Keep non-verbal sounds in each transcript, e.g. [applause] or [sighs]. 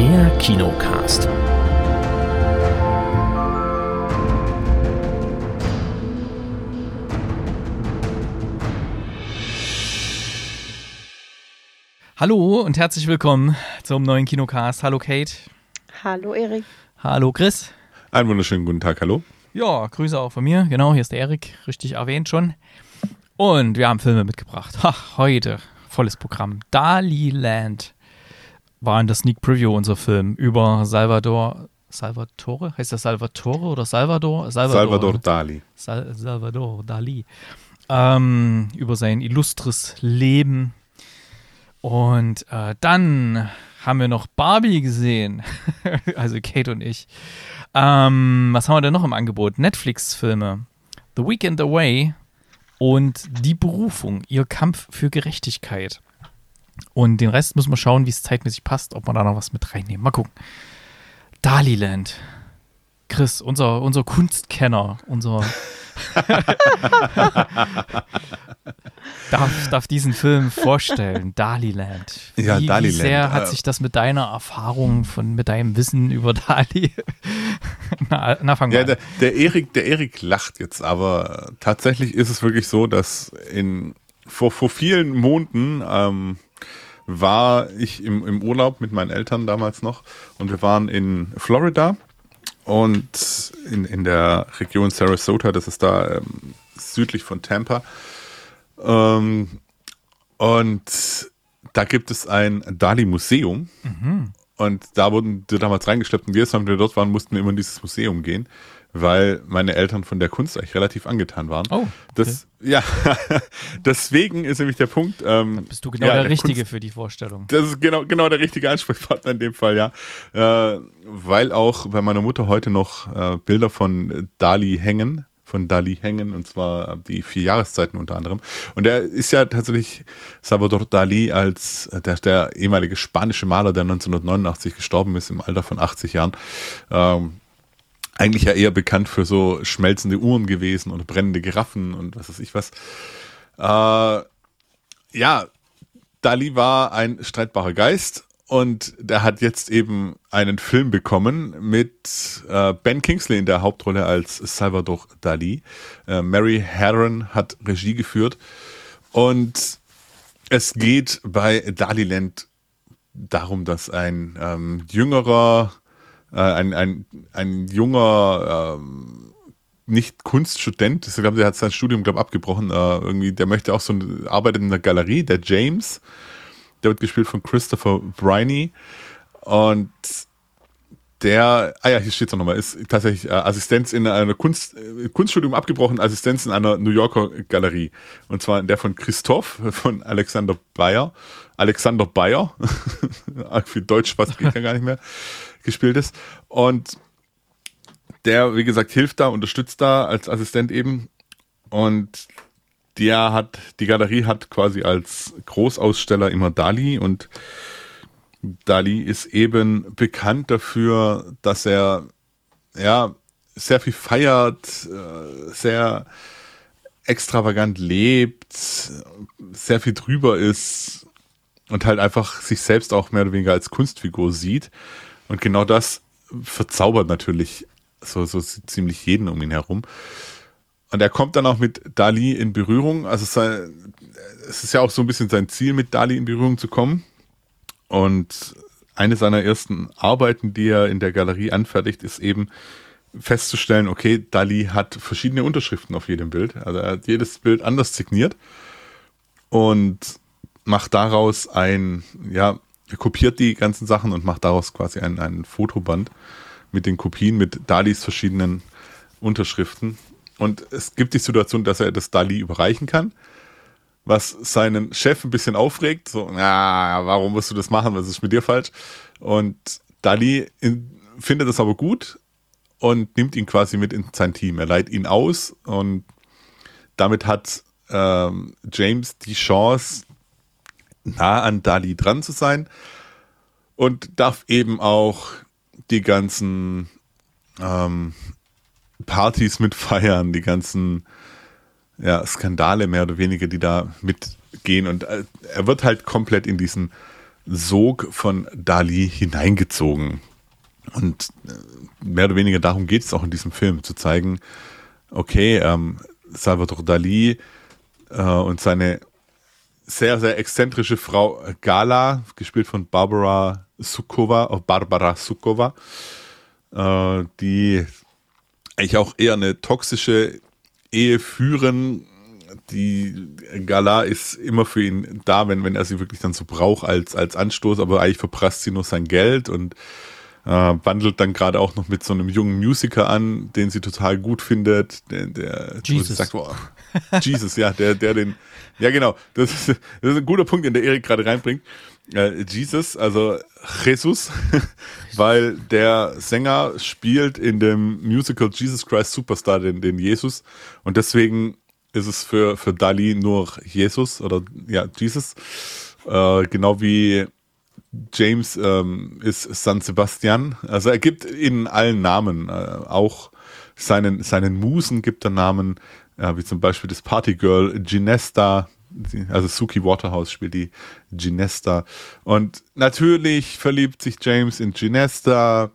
Der Kinocast. Hallo und herzlich willkommen zum neuen Kinocast. Hallo Kate. Hallo Erik. Hallo Chris. Einen wunderschönen guten Tag, hallo. Ja, Grüße auch von mir. Genau, hier ist der Erik, richtig erwähnt schon. Und wir haben Filme mitgebracht. Ach, heute volles Programm. Dali Land war in der Sneak Preview unser Film über Salvador. Salvatore? Heißt das Salvatore oder Salvador? Salvador, Salvador Dali. Sal Salvador Dali. Ähm, über sein illustres Leben. Und äh, dann haben wir noch Barbie gesehen. [laughs] also Kate und ich. Ähm, was haben wir denn noch im Angebot? Netflix-Filme. The Weekend Away und Die Berufung, ihr Kampf für Gerechtigkeit. Und den Rest müssen wir schauen, wie es zeitmäßig passt, ob wir da noch was mit reinnehmen. Mal gucken. Daliland. Chris, unser, unser Kunstkenner, unser [laughs] darf, darf diesen Film vorstellen, Daliland. Wie, ja, Daliland. Wie sehr hat sich das mit deiner Erfahrung, von, mit deinem Wissen über Dali? [laughs] na, na, fang mal ja, der, der, Erik, der Erik lacht jetzt, aber tatsächlich ist es wirklich so, dass in, vor, vor vielen Monaten ähm, war ich im, im Urlaub mit meinen Eltern damals noch und wir waren in Florida und in, in der Region Sarasota, das ist da ähm, südlich von Tampa. Ähm, und da gibt es ein Dali-Museum. Mhm. Und da wurden wir damals reingeschleppt und jedes Mal, wenn wir dort waren, mussten wir immer in dieses Museum gehen weil meine Eltern von der Kunst eigentlich relativ angetan waren. Oh. Okay. Das, ja, [laughs] deswegen ist nämlich der Punkt. Ähm, Dann bist du genau ja, der, der, Richtige Kunst, für die Vorstellung. Das ist genau, genau der richtige Ansprechpartner in dem Fall, ja. Äh, weil auch bei meiner Mutter heute noch äh, Bilder von Dali hängen von Dali hängen, und zwar die vier Jahreszeiten unter anderem. Und er ist ja tatsächlich Salvador Dali als äh, der, der ehemalige spanische Maler, der 1989 gestorben ist, im Alter von 80 Jahren. Ähm, eigentlich ja eher bekannt für so schmelzende Uhren gewesen und brennende Giraffen und was weiß ich was. Äh, ja, Dali war ein streitbarer Geist und der hat jetzt eben einen Film bekommen mit äh, Ben Kingsley in der Hauptrolle als Salvador Dali. Äh, Mary Herron hat Regie geführt und es geht bei Daliland darum, dass ein ähm, jüngerer äh, ein, ein, ein junger ähm, nicht Kunststudent, ich glaube, der hat sein Studium, glaube abgebrochen, äh, irgendwie, der möchte auch so ein, arbeitet in einer Galerie, der James, der wird gespielt von Christopher Briney. Und der, ah ja, hier steht es nochmal, ist tatsächlich äh, Assistenz in einer Kunst, äh, Kunststudium abgebrochen, Assistenz in einer New Yorker Galerie. Und zwar in der von Christoph, [laughs] von Alexander Bayer. Alexander Bayer, [laughs] für Deutsch was geht ja gar nicht mehr gespielt ist. Und der, wie gesagt, hilft da, unterstützt da als Assistent eben. Und der hat, die Galerie hat quasi als Großaussteller immer Dali und Dali ist eben bekannt dafür, dass er ja sehr viel feiert, äh, sehr extravagant lebt, sehr viel drüber ist und halt einfach sich selbst auch mehr oder weniger als Kunstfigur sieht. Und genau das verzaubert natürlich so, so ziemlich jeden um ihn herum. Und er kommt dann auch mit Dali in Berührung. Also es ist ja auch so ein bisschen sein Ziel, mit Dali in Berührung zu kommen. Und eine seiner ersten Arbeiten, die er in der Galerie anfertigt, ist eben festzustellen, okay, Dali hat verschiedene Unterschriften auf jedem Bild. Also er hat jedes Bild anders signiert und macht daraus ein, ja, er kopiert die ganzen Sachen und macht daraus quasi ein, ein Fotoband mit den Kopien, mit Dalis verschiedenen Unterschriften. Und es gibt die Situation, dass er das Dali überreichen kann, was seinen Chef ein bisschen aufregt. So, na, warum musst du das machen? Was ist mit dir falsch? Und Dali in, findet das aber gut und nimmt ihn quasi mit in sein Team. Er leiht ihn aus und damit hat ähm, James die Chance, nah an Dali dran zu sein und darf eben auch die ganzen ähm, Partys mitfeiern, die ganzen ja, Skandale mehr oder weniger, die da mitgehen. Und äh, er wird halt komplett in diesen Sog von Dali hineingezogen. Und äh, mehr oder weniger darum geht es auch in diesem Film, zu zeigen, okay, ähm, Salvador Dali äh, und seine sehr, sehr exzentrische Frau Gala, gespielt von Barbara Sukova, auch Barbara Sukova, äh, die eigentlich auch eher eine toxische Ehe führen. Die Gala ist immer für ihn da, wenn, wenn er sie wirklich dann so braucht als, als Anstoß, aber eigentlich verprasst sie nur sein Geld und äh, wandelt dann gerade auch noch mit so einem jungen Musiker an, den sie total gut findet. Der, der Jesus. Sagt, oh, Jesus, ja, der, der den, ja genau, das ist, das ist ein guter Punkt, den der Erik gerade reinbringt. Äh, Jesus, also Jesus, [laughs] weil der Sänger spielt in dem Musical Jesus Christ Superstar den, den Jesus und deswegen ist es für, für Dali nur Jesus oder ja, Jesus. Äh, genau wie James ähm, ist San Sebastian. Also er gibt ihnen allen Namen, äh, auch seinen, seinen Musen gibt er Namen, äh, wie zum Beispiel das Partygirl Ginesta, also Suki Waterhouse spielt die Ginesta. Und natürlich verliebt sich James in Ginesta.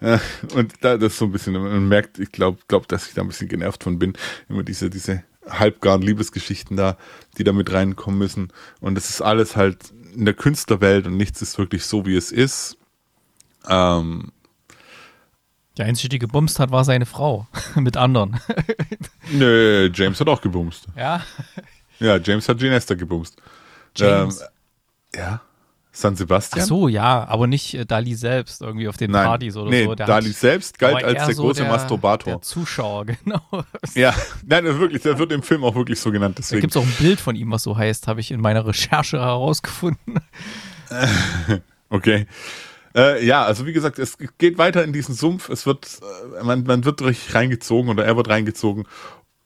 Äh, und da das ist so ein bisschen, man merkt, ich glaube, glaub, dass ich da ein bisschen genervt von bin. Immer diese, diese halbgaren Liebesgeschichten da, die da mit reinkommen müssen. Und das ist alles halt in der Künstlerwelt und nichts ist wirklich so, wie es ist. Ähm, Der Einzige, die gebumst hat, war seine Frau. [laughs] Mit anderen. nö, James hat auch gebumst. ja. Ja, James hat Ginesta gebumst. James. Ähm, ja. San Sebastian? Ach so, ja, aber nicht äh, Dali selbst irgendwie auf den Nein. Partys oder nee, so. Der Dali hat, selbst galt als der so große der, Masturbator. Der Zuschauer, [laughs] genau. Ja, nein, wirklich, der wird im Film auch wirklich so genannt. Da Deswegen. gibt es auch ein Bild von ihm, was so heißt, habe ich in meiner Recherche herausgefunden. [laughs] Okay. Äh, ja, also wie gesagt, es geht weiter in diesen Sumpf. Es wird, äh, man, man wird durch reingezogen oder er wird reingezogen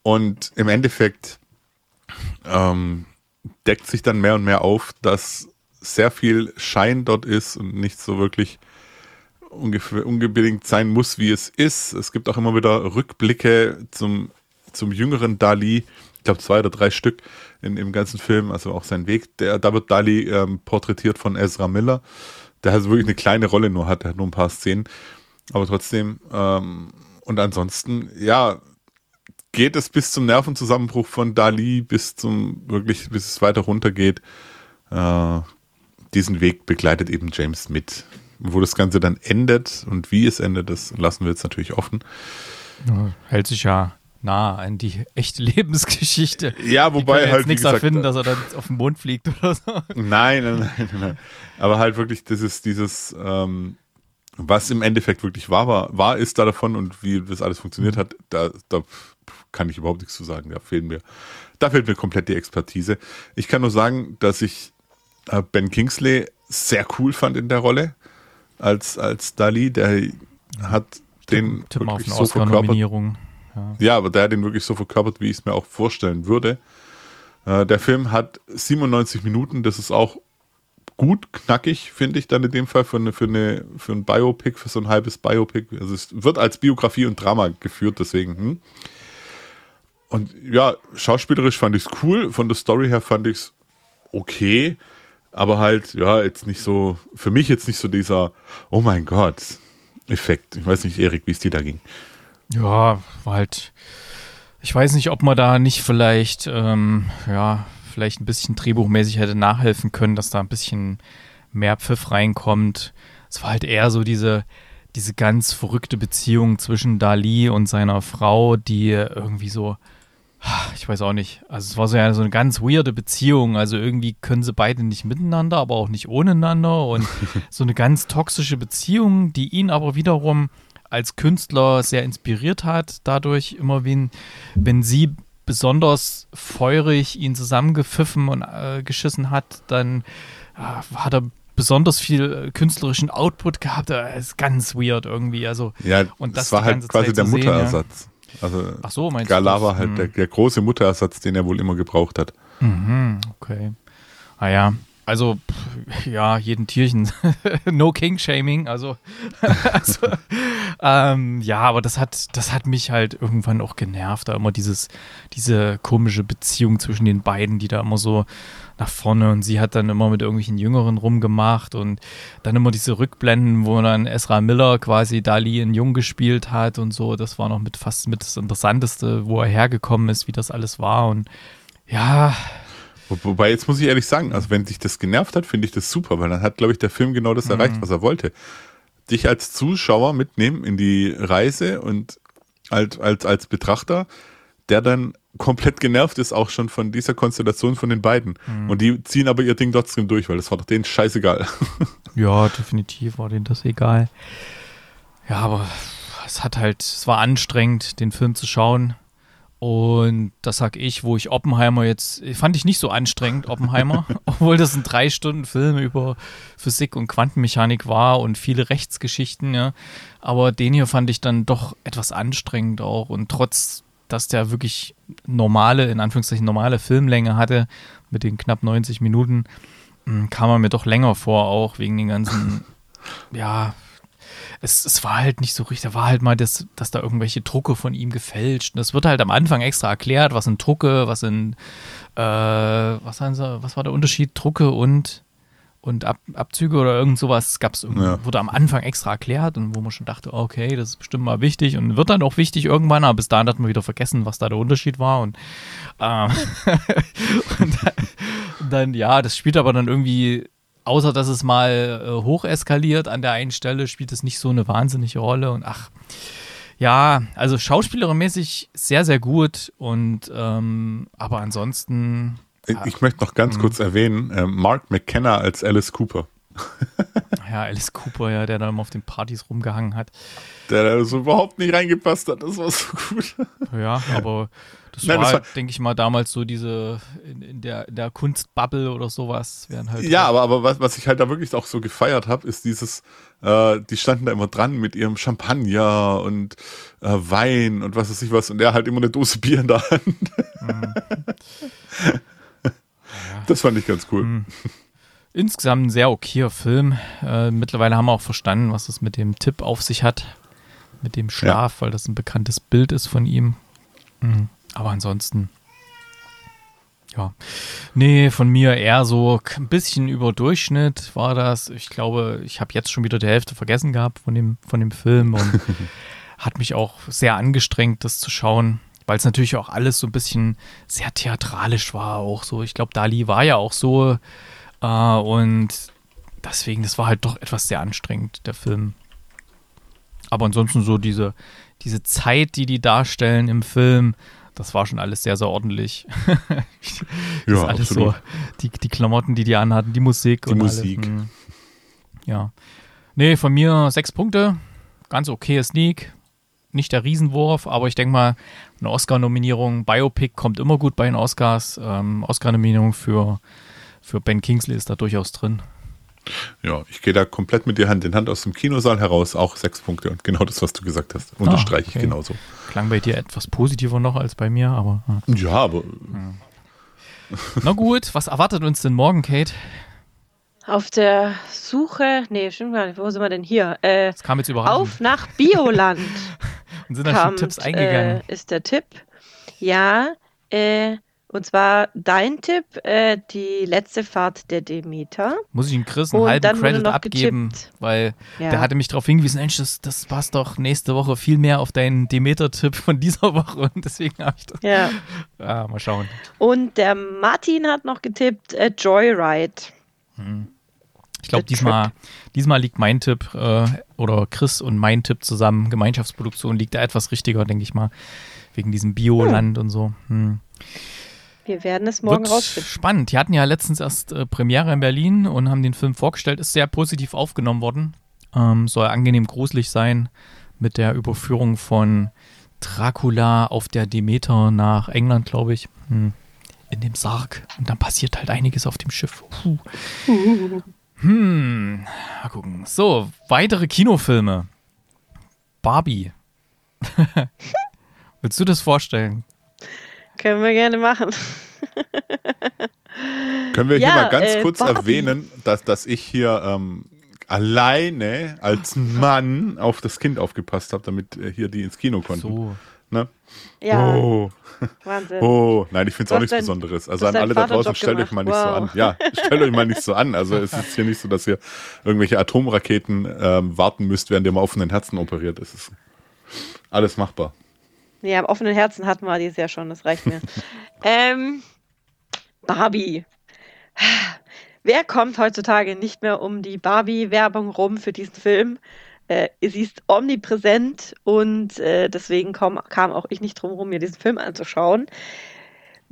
und im Endeffekt ähm, deckt sich dann mehr und mehr auf, dass sehr viel Schein dort ist und nicht so wirklich unbedingt sein muss, wie es ist. Es gibt auch immer wieder Rückblicke zum, zum jüngeren Dali. Ich glaube zwei oder drei Stück in, im ganzen Film, also auch sein Weg. Der, da wird Dali ähm, porträtiert von Ezra Miller, der also wirklich eine kleine Rolle nur hat, der hat nur ein paar Szenen. Aber trotzdem, ähm, und ansonsten, ja, geht es bis zum Nervenzusammenbruch von Dali, bis zum, wirklich, bis es weiter runtergeht. Äh, diesen Weg begleitet eben James mit. Wo das Ganze dann endet und wie es endet, das lassen wir jetzt natürlich offen. Ja, hält sich ja nah an die echte [laughs] Lebensgeschichte. Ja, wobei jetzt halt. wie nichts gesagt, erfinden, dass er dann auf den Mond fliegt oder so. Nein, nein, nein, nein. Aber halt wirklich dieses, dieses, ähm, was im Endeffekt wirklich wahr war, wahr ist da davon und wie das alles funktioniert hat, da, da kann ich überhaupt nichts zu sagen. Da fehlen mir, da fehlt mir komplett die Expertise. Ich kann nur sagen, dass ich äh, Ben Kingsley sehr cool fand in der Rolle als, als Dali. Der hat den auf wirklich so verkörpert. Ja. Ja, aber der hat den wirklich so verkörpert, wie ich es mir auch vorstellen würde. Äh, der Film hat 97 Minuten, das ist auch gut knackig, finde ich dann in dem Fall für, eine, für, eine, für ein Biopic, für so ein halbes Biopic. Also es wird als Biografie und Drama geführt, deswegen. Hm. Und ja, schauspielerisch fand ich es cool, von der Story her fand ich es okay, aber halt, ja, jetzt nicht so, für mich jetzt nicht so dieser, oh mein Gott, Effekt. Ich weiß nicht, Erik, wie es dir da ging. Ja, war halt. Ich weiß nicht, ob man da nicht vielleicht, ähm, ja, vielleicht ein bisschen drehbuchmäßig hätte nachhelfen können, dass da ein bisschen mehr Pfiff reinkommt. Es war halt eher so diese, diese ganz verrückte Beziehung zwischen Dali und seiner Frau, die irgendwie so, ich weiß auch nicht, also es war so eine, so eine ganz weirde Beziehung. Also irgendwie können sie beide nicht miteinander, aber auch nicht ohneinander und [laughs] so eine ganz toxische Beziehung, die ihn aber wiederum als Künstler sehr inspiriert hat, dadurch immer, wenn, wenn sie besonders feurig ihn zusammengepfiffen und äh, geschissen hat, dann äh, hat er besonders viel äh, künstlerischen Output gehabt. Das ist ganz weird irgendwie. Also, Ja, Und das war halt quasi der sehen, ja. Also ach so, meinst du? Gala das? war halt Hm. der, der große Mutterersatz, den er wohl immer gebraucht hat. Mhm, okay. Ah ja, also ja, jeden Tierchen. [laughs] no King-Shaming, also, [laughs] also ähm, ja, aber das hat, das hat mich halt irgendwann auch genervt, da immer dieses, diese komische Beziehung zwischen den beiden, die da immer so nach vorne und sie hat dann immer mit irgendwelchen Jüngeren rumgemacht und dann immer diese Rückblenden, wo dann Ezra Miller quasi Dali in Jung gespielt hat und so, das war noch mit fast mit das Interessanteste, wo er hergekommen ist, wie das alles war und ja, Wobei, jetzt muss ich ehrlich sagen, also wenn sich das genervt hat, finde ich das super, weil dann hat, glaube ich, der Film genau das erreicht, mhm. was er wollte. Dich als Zuschauer mitnehmen in die Reise und als, als, als Betrachter, der dann komplett genervt ist auch schon von dieser Konstellation von den beiden. Mhm. Und die ziehen aber ihr Ding trotzdem durch, weil das war doch denen scheißegal. [laughs] Ja, definitiv war denen das egal. Ja, aber es hat halt, es war anstrengend, den Film zu schauen. Und das sag ich, wo ich Oppenheimer jetzt, fand ich nicht so anstrengend, Oppenheimer, [laughs] obwohl das ein drei Stunden Film über Physik und Quantenmechanik war und viele Rechtsgeschichten, ja. Aber den hier fand ich dann doch etwas anstrengend auch. Und trotz, dass der wirklich normale, in Anführungszeichen normale Filmlänge hatte, mit den knapp 90 Minuten, hm, kam er mir doch länger vor, auch wegen den ganzen, [laughs] ja, es, es war halt nicht so richtig, da war halt mal, das, dass da irgendwelche Drucke von ihm gefälscht. Und das wird halt am Anfang extra erklärt, was sind Drucke, was sind, äh, was, sie, was war der Unterschied, Drucke und, und Ab, Abzüge oder irgend sowas gab es ja. wurde am Anfang extra erklärt und wo man schon dachte, okay, das ist bestimmt mal wichtig und wird dann auch wichtig irgendwann, aber bis dahin hat man wieder vergessen, was da der Unterschied war und, äh, [laughs] und dann, dann, ja, das spielt aber dann irgendwie außer dass es mal äh, hoch eskaliert an der einen Stelle, spielt es nicht so eine wahnsinnige Rolle. Und ach, ja, also schauspielermäßig sehr, sehr gut. Und ähm, aber ansonsten. Ach, ich möchte noch ganz mh. kurz erwähnen, äh, Mark McKenna als Alice Cooper. [laughs] ja, Alice Cooper, ja, der da immer auf den Partys rumgehangen hat. Der da so überhaupt nicht reingepasst hat, das war so gut. Ja, aber das Nein, war, war denke ich mal, damals so diese in, in, der, in der Kunstbubble oder sowas. Halt ja, aber, aber was, was ich halt da wirklich auch so gefeiert habe, ist dieses, äh, die standen da immer dran mit ihrem Champagner und äh, Wein und was weiß ich was und er halt immer eine Dose Bier in der Hand. Mhm. [laughs] das fand ich ganz cool. Mhm. Insgesamt ein sehr okayer Film. Äh, mittlerweile haben wir auch verstanden, was es mit dem Tipp auf sich hat. Mit dem Schlaf, ja. weil das ein bekanntes Bild ist von ihm. Mhm. Aber ansonsten, ja. Nee, von mir eher so ein bisschen über Durchschnitt war das. Ich glaube, ich habe jetzt schon wieder die Hälfte vergessen gehabt von dem, von dem Film und [laughs] hat mich auch sehr angestrengt, das zu schauen, weil es natürlich auch alles so ein bisschen sehr theatralisch war. Auch so, ich glaube, Dali war ja auch so äh, und deswegen, das war halt doch etwas sehr anstrengend, der Film. Aber ansonsten so diese, diese Zeit, die die darstellen im Film, das war schon alles sehr, sehr ordentlich. [laughs] ja, alles absolut. so. Die, die Klamotten, die die anhatten, die Musik. Die Musik. Alles, hm. ja. Nee, von mir sechs Punkte. Ganz okay Sneak. Nicht der Riesenwurf, aber ich denke mal, eine Oscar-Nominierung, Biopic kommt immer gut bei den Oscars. Ähm, Oscar-Nominierung für, für Ben Kingsley ist da durchaus drin. Ja, ich gehe da komplett mit dir Hand in Hand aus dem Kinosaal heraus, auch sechs Punkte und genau das, was du gesagt hast, unterstreiche ah, okay. ich genauso. Klang bei dir etwas positiver noch als bei mir, aber. Ja, ja aber. Ja. Na gut, was erwartet uns denn morgen, Kate? Auf der Suche, nee, stimmt gar nicht, wo sind wir denn hier? Äh, das kam jetzt überraschend. Auf nach Bioland. [laughs] und sind da schon Tipps eingegangen? Äh, ist der Tipp. Ja, äh, und zwar dein Tipp, äh, die letzte Fahrt der Demeter. Muss ich ihm Chris einen halben Credit abgeben, getippt. weil ja. der hatte mich darauf hingewiesen, Mensch, das, das passt doch nächste Woche viel mehr auf deinen Demeter-Tipp von dieser Woche und deswegen habe ich das. Ja. ah, mal schauen. Und der Martin hat noch getippt, äh, Joyride. Hm. Ich glaube, diesmal, diesmal liegt mein Tipp äh, oder Chris und mein Tipp zusammen, Gemeinschaftsproduktion, liegt da etwas richtiger, denke ich mal, wegen diesem Bioland hm. und so. Hm. Wir werden es morgen Wird rausfinden. Spannend. Die hatten ja letztens erst äh, Premiere in Berlin und haben den Film vorgestellt. Ist sehr positiv aufgenommen worden. Ähm, soll angenehm gruselig sein mit der Überführung von Dracula auf der Demeter nach England, glaube ich. Hm. In dem Sarg. Und dann passiert halt einiges auf dem Schiff. Puh. [laughs] Hm. Mal gucken. So, weitere Kinofilme. Barbie. [laughs] Willst du das vorstellen? Können wir gerne machen. können wir hier Ja, mal ganz äh, kurz Barbie. erwähnen, dass, dass ich hier ähm, alleine als Mann auf das Kind aufgepasst habe, damit äh, hier die ins Kino konnten. So. Ne? Ja, Oh, Wahnsinn. oh, nein, ich finde es auch nichts dein- Besonderes. Also an alle da draußen, stellt euch mal nicht gemacht. so Wow. an. Ja, stellt euch mal nicht so an. Also es ist hier nicht so, dass ihr irgendwelche Atomraketen ähm, warten müsst, während ihr am offenen Herzen operiert. Es ist alles machbar. Nee, am offenen Herzen hatten wir dieses ja schon, das reicht mir. [laughs] ähm, Barbie. Wer kommt heutzutage nicht mehr um die Barbie-Werbung rum für diesen Film? Äh, sie ist omnipräsent und äh, deswegen komm, kam auch ich nicht drum herum, mir diesen Film anzuschauen.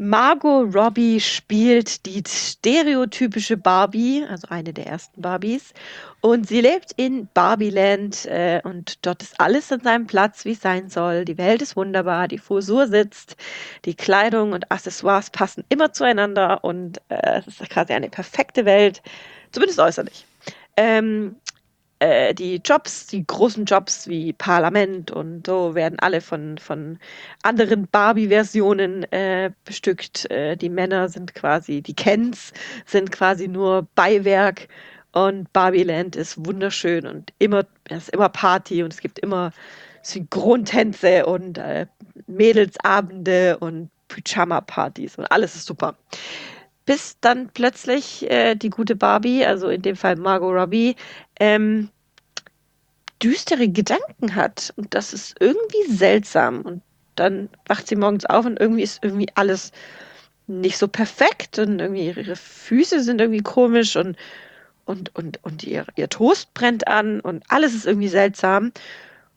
Margot Robbie spielt die stereotypische Barbie, also eine der ersten Barbies. Und sie lebt in Barbieland äh, und dort ist alles an seinem Platz, wie es sein soll. Die Welt ist wunderbar, die Frisur sitzt, die Kleidung und Accessoires passen immer zueinander und äh, es ist quasi eine perfekte Welt, zumindest äußerlich. Ähm, äh, die Jobs, die großen Jobs wie Parlament und so werden alle von, von anderen Barbie-Versionen äh, bestückt. Äh, die Männer sind quasi, die Kens sind quasi nur Beiwerk und Barbieland ist wunderschön und immer, es ist immer Party und es gibt immer Synchrontänze und äh, Mädelsabende und Pyjama-Partys und alles ist super. Bis dann plötzlich äh, die gute Barbie, also in dem Fall Margot Robbie, ähm, düstere Gedanken hat. Und das ist irgendwie seltsam. Und dann wacht sie morgens auf und irgendwie ist irgendwie alles nicht so perfekt. Und irgendwie ihre Füße sind irgendwie komisch und, und, und, und ihr, ihr Toast brennt an und alles ist irgendwie seltsam.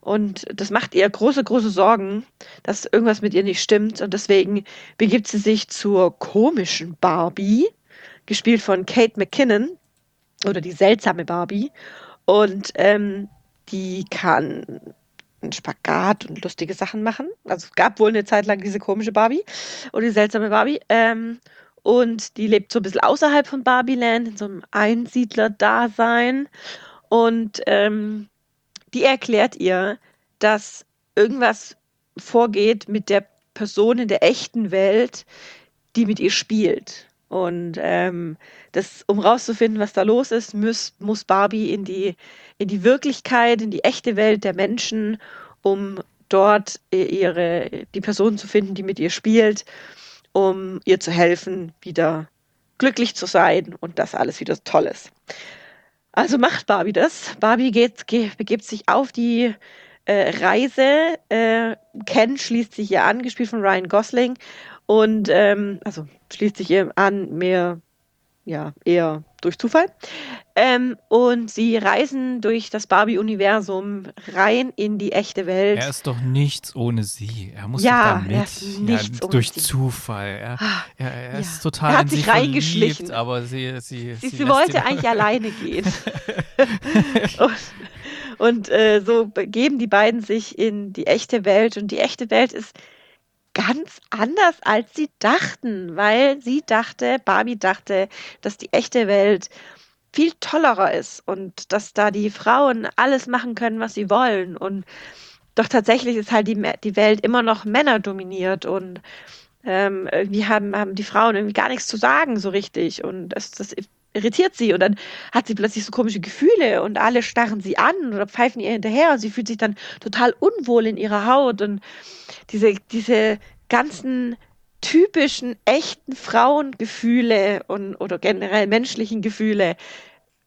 Und das macht ihr große, große Sorgen, dass irgendwas mit ihr nicht stimmt. Und deswegen begibt sie sich zur komischen Barbie, gespielt von Kate McKinnon, oder die seltsame Barbie. Und ähm, die kann einen Spagat und lustige Sachen machen. Also es gab wohl eine Zeit lang diese komische Barbie oder die seltsame Barbie. Ähm, und die lebt so ein bisschen außerhalb von Barbieland, in so einem Einsiedler-Dasein. Und ähm, die erklärt ihr, dass irgendwas vorgeht mit der Person in der echten Welt, die mit ihr spielt. Und ähm, das, um rauszufinden, was da los ist, muss, muss Barbie in die, in die Wirklichkeit, in die echte Welt der Menschen, um dort ihre, die Person zu finden, die mit ihr spielt, um ihr zu helfen, wieder glücklich zu sein und dass alles wieder toll ist. Also macht Barbie das. Barbie geht, geht, begibt sich auf die äh, Reise. Äh, Ken schließt sich ihr an, gespielt von Ryan Gosling. Und ähm, also schließt sich ihr an, mehr, ja, eher durch Zufall. Ähm, und sie reisen durch das Barbie-Universum rein in die echte Welt. Er ist doch nichts ohne sie. Er muss Ja, doch da mit. er ist nichts ja, durch sie. Zufall. Er, Ah, er, er ja. ist total Er hat in sie sich reingeschlichen. aber sie, sie, Sie, sie, lässt wollte eigentlich alleine gehen. [laughs] und und äh, so begeben die beiden sich in die echte Welt. Und die echte Welt ist ganz anders, als sie dachten, weil sie dachte, Barbie dachte, dass die echte Welt viel tollerer ist und dass da die Frauen alles machen können, was sie wollen. Und doch tatsächlich ist halt die, die Welt immer noch männerdominiert und ähm, irgendwie haben, haben die Frauen irgendwie gar nichts zu sagen so richtig. Und das, das irritiert sie. Und dann hat sie plötzlich so komische Gefühle und alle starren sie an oder pfeifen ihr hinterher und sie fühlt sich dann total unwohl in ihrer Haut. Und diese, diese ganzen typischen, echten Frauengefühle und, oder generell menschlichen Gefühle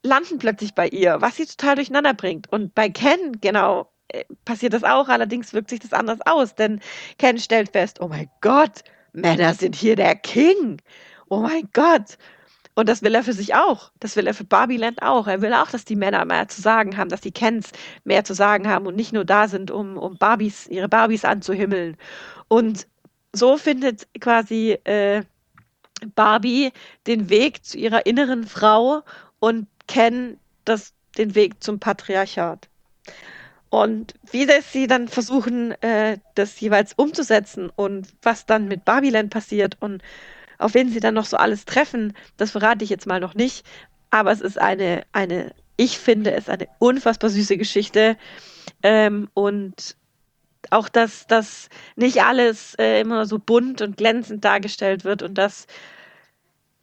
landen plötzlich bei ihr, was sie total durcheinander bringt. Und bei Ken, genau, äh, passiert das auch, allerdings wirkt sich das anders aus, denn Ken stellt fest, oh mein Gott, Männer sind hier der King. Oh mein Gott. Und das will er für sich auch. Das will er für Barbieland auch. Er will auch, dass die Männer mehr zu sagen haben, dass die Kens mehr zu sagen haben und nicht nur da sind, um, um Barbies, ihre Barbies anzuhimmeln. Und so findet quasi äh, Barbie den Weg zu ihrer inneren Frau und Ken das, den Weg zum Patriarchat. Und wie das sie dann versuchen, äh, das jeweils umzusetzen und was dann mit Barbieland passiert und auf wen sie dann noch so alles treffen, das verrate ich jetzt mal noch nicht. Aber es ist eine, eine ich finde es eine unfassbar süße Geschichte. Ähm, und auch, dass, dass nicht alles äh, immer so bunt und glänzend dargestellt wird und dass